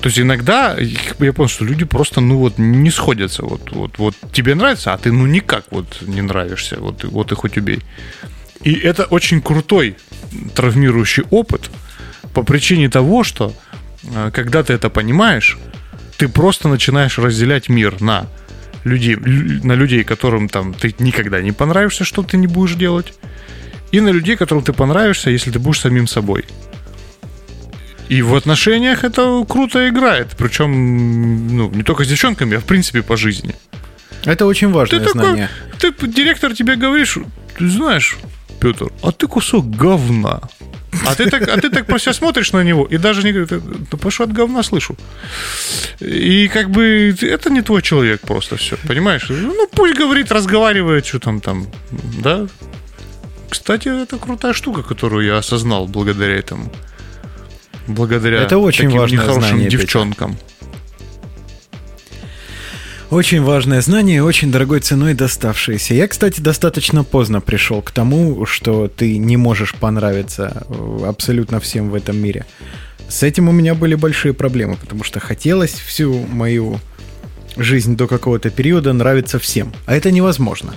S3: То есть иногда я понял, что люди просто, ну вот, не сходятся. Вот, вот, вот тебе нравится, а ты ну никак вот не нравишься. Вот, вот и хоть убей. И это очень крутой травмирующий опыт по причине того, что когда ты это понимаешь, ты просто начинаешь разделять мир на людей, на людей, которым там ты никогда не понравишься, что ты не будешь делать, и на людей, которым ты понравишься, если ты будешь самим собой. И в отношениях это круто играет. Причем, ну, не только с девчонками, а в принципе по жизни.
S2: Это очень важное ты знание.
S3: Такой, ты, директор тебе говоришь, ты знаешь, Петр, а ты кусок говна. А ты так, а ты так просто смотришь на него и даже не говоришь, потому что от говна слышу. И как бы это не твой человек просто все, понимаешь? Ну, пусть говорит, разговаривает, что там там, да? Кстати, это крутая штука, которую я осознал благодаря этому. Благодаря
S2: это очень таким важное нехорошим знание,
S3: девчонкам. Петя.
S2: Очень важное знание, очень дорогой ценой доставшееся. Я, кстати, достаточно поздно пришел к тому, что ты не можешь понравиться э, абсолютно всем в этом мире. С этим у меня были большие проблемы, потому что хотелось всю мою жизнь до какого-то периода нравиться всем. А это невозможно.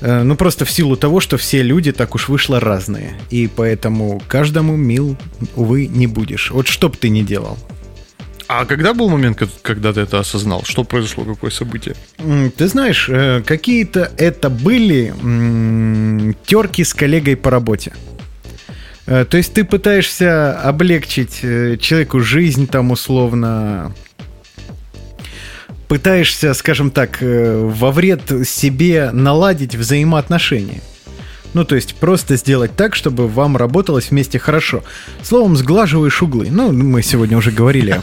S2: Э, ну, просто в силу того, что все люди так уж вышло разные. И поэтому каждому мил, увы, не будешь. Вот что бы ты ни делал.
S3: А когда был момент, когда ты это осознал? Что произошло, какое событие?
S2: Ты знаешь, э, какие-то это были терки с коллегой по работе. Э, то есть ты пытаешься облегчить э, человеку жизнь там условно, пытаешься, скажем так, во вред себе наладить взаимоотношения. Ну, то есть просто сделать так, чтобы вам работалось вместе хорошо. Словом, сглаживаешь углы. Ну, мы сегодня уже говорили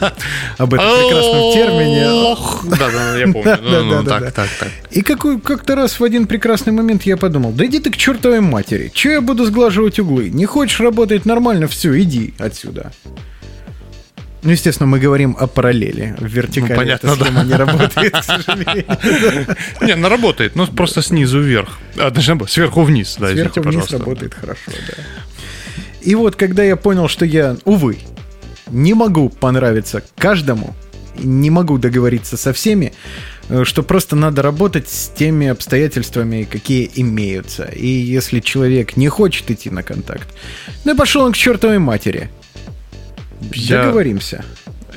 S2: об этом прекрасном термине.
S3: Да, да, я помню. Ну, ну, так, так, так.
S2: И как-то раз в один прекрасный момент я подумал, да иди ты к чертовой матери. Че я буду сглаживать углы? Не хочешь работать нормально? Все, иди отсюда. Ну, естественно, мы говорим о параллели. В вертикали ну, понятно, эта схема да. не работает, к сожалению.
S3: Не, она работает, но просто снизу вверх. А, даже сверху вниз,
S2: да, Сверху вниз работает хорошо, да. И вот, когда я понял, что я, увы, не могу понравиться каждому, не могу договориться со всеми, э, что просто надо работать с теми обстоятельствами, какие имеются. И если человек не хочет идти на контакт, ну и пошел он к чертовой матери. Я... Договоримся.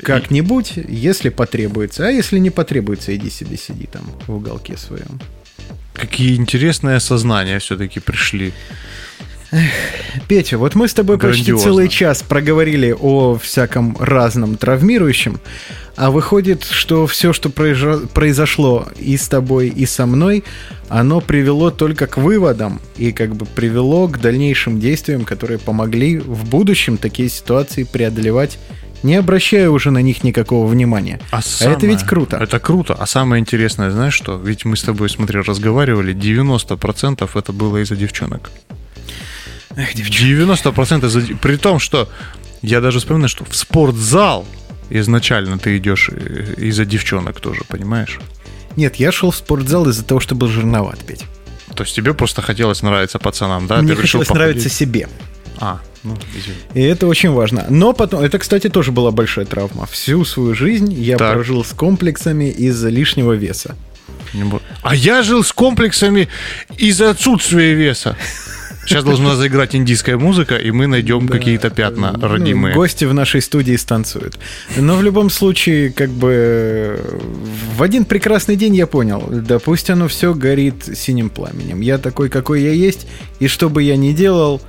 S2: Как-нибудь, если потребуется. А если не потребуется, иди себе сиди там в уголке своем.
S3: Какие интересные осознания все-таки пришли.
S2: Петя, вот мы с тобой Грандиозно. почти целый час проговорили о всяком разном травмирующем, а выходит, что все, что произошло и с тобой, и со мной, оно привело только к выводам и как бы привело к дальнейшим действиям, которые помогли в будущем такие ситуации преодолевать не обращая уже на них никакого внимания. А, а самое, это ведь круто.
S3: Это круто. А самое интересное, знаешь что? Ведь мы с тобой, смотри, разговаривали, 90% это было из-за девчонок. Эх, 90% из-за... При том, что я даже вспоминаю, что в спортзал изначально ты идешь э, из-за девчонок тоже, понимаешь?
S2: Нет, я шел в спортзал из-за того, что был жирноват, Петь.
S3: То есть тебе просто хотелось нравиться пацанам, да?
S2: Мне ты хотелось нравиться себе.
S3: А, ну, извини.
S2: И это очень важно. Но потом, это, кстати, тоже была большая травма. Всю свою жизнь я так. прожил с комплексами из-за лишнего веса.
S3: А я жил с комплексами из-за отсутствия веса. Сейчас должна заиграть индийская музыка, и мы найдем да, какие-то пятна ну, родимые.
S2: Гости в нашей студии станцуют. Но в любом случае, как бы в один прекрасный день я понял, да пусть оно все горит синим пламенем. Я такой, какой я есть, и что бы я ни делал,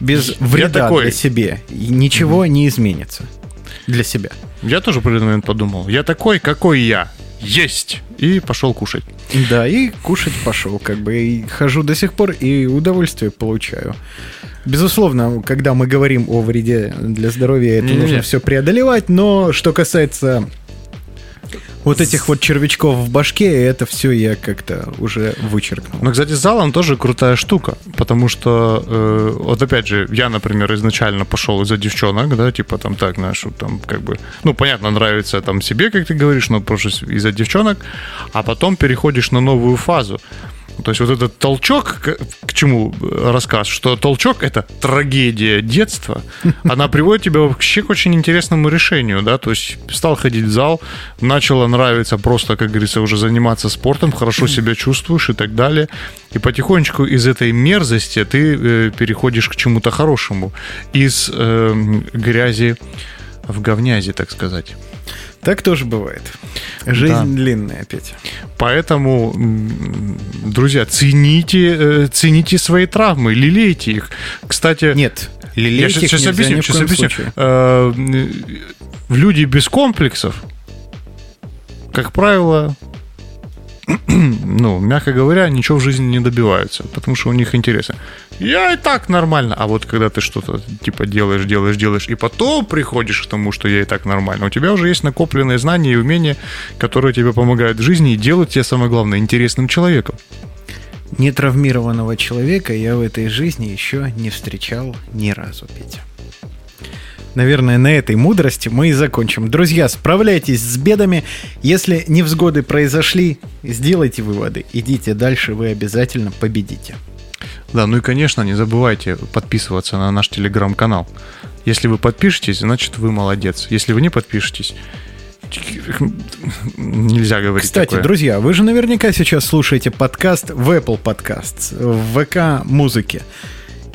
S2: без вреда такой. для себе, ничего угу. не изменится для себя.
S3: Я тоже в определенный момент подумал, я такой, какой я есть! И пошел кушать.
S2: Да, и кушать пошел, как бы. И хожу до сих пор и удовольствие получаю. Безусловно, когда мы говорим о вреде для здоровья, это не, нужно все преодолевать, но что касается вот этих вот червячков в башке, это все я как-то уже вычеркнул.
S3: Но, кстати, залом тоже крутая штука, потому что, э, вот опять же, я, например, изначально пошел из-за девчонок, да, типа там так, знаешь, там как бы, ну, понятно, нравится там себе, как ты говоришь, но просто из-за девчонок, а потом переходишь на новую фазу. То есть вот этот толчок, к, чему рассказ, что толчок это трагедия детства, она приводит тебя вообще к очень интересному решению, да, то есть стал ходить в зал, начало нравиться просто, как говорится, уже заниматься спортом, хорошо себя чувствуешь и так далее, и потихонечку из этой мерзости ты э, переходишь к чему-то хорошему, из э, грязи в говнязи, так сказать.
S2: Так тоже бывает. Жизнь да. длинная опять.
S3: Поэтому, друзья, цените, э, цените свои травмы, лелейте их. Кстати,
S2: нет, лелейте я их сейчас объясню, сейчас объясню.
S3: Э, люди без комплексов, как правило, ну, мягко говоря, ничего в жизни не добиваются, потому что у них интересы. Я и так нормально. А вот когда ты что-то типа делаешь, делаешь, делаешь, и потом приходишь к тому, что я и так нормально, у тебя уже есть накопленные знания и умения, которые тебе помогают в жизни и делают тебя, самое главное, интересным человеком.
S2: Нетравмированного человека я в этой жизни еще не встречал ни разу, Петя. Наверное, на этой мудрости мы и закончим. Друзья, справляйтесь с бедами. Если невзгоды произошли, сделайте выводы. Идите дальше, вы обязательно победите.
S3: Да, ну и, конечно, не забывайте подписываться на наш телеграм-канал. Если вы подпишетесь, значит, вы молодец. Если вы не подпишетесь, нельзя говорить
S2: Кстати,
S3: такое.
S2: друзья, вы же наверняка сейчас слушаете подкаст в Apple Podcasts, в ВК Музыке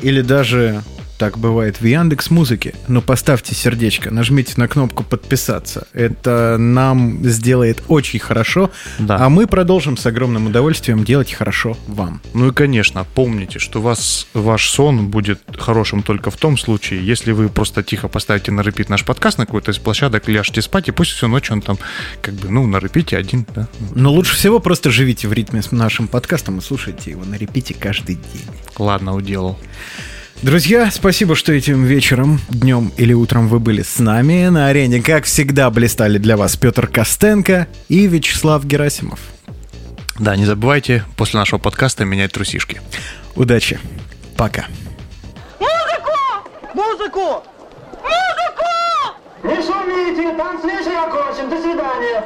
S2: или даже так бывает в Яндекс Музыке. Но поставьте сердечко, нажмите на кнопку подписаться. Это нам сделает очень хорошо. Да. А мы продолжим с огромным удовольствием делать хорошо вам.
S3: Ну и, конечно, помните, что вас, ваш сон будет хорошим только в том случае, если вы просто тихо поставите на репит наш подкаст на какой-то из площадок, ляжете спать, и пусть всю ночь он там, как бы, ну, на репите один, да.
S2: Но лучше всего просто живите в ритме с нашим подкастом и слушайте его на репите каждый день.
S3: Ладно, уделал.
S2: Друзья, спасибо, что этим вечером, днем или утром вы были с нами. На арене, как всегда, блистали для вас Петр Костенко и Вячеслав Герасимов.
S3: Да, не забывайте после нашего подкаста менять трусишки.
S2: Удачи. Пока.
S4: Музыку! Музыку! Музыку!
S5: Не шумите, танцвишь окончен. До свидания.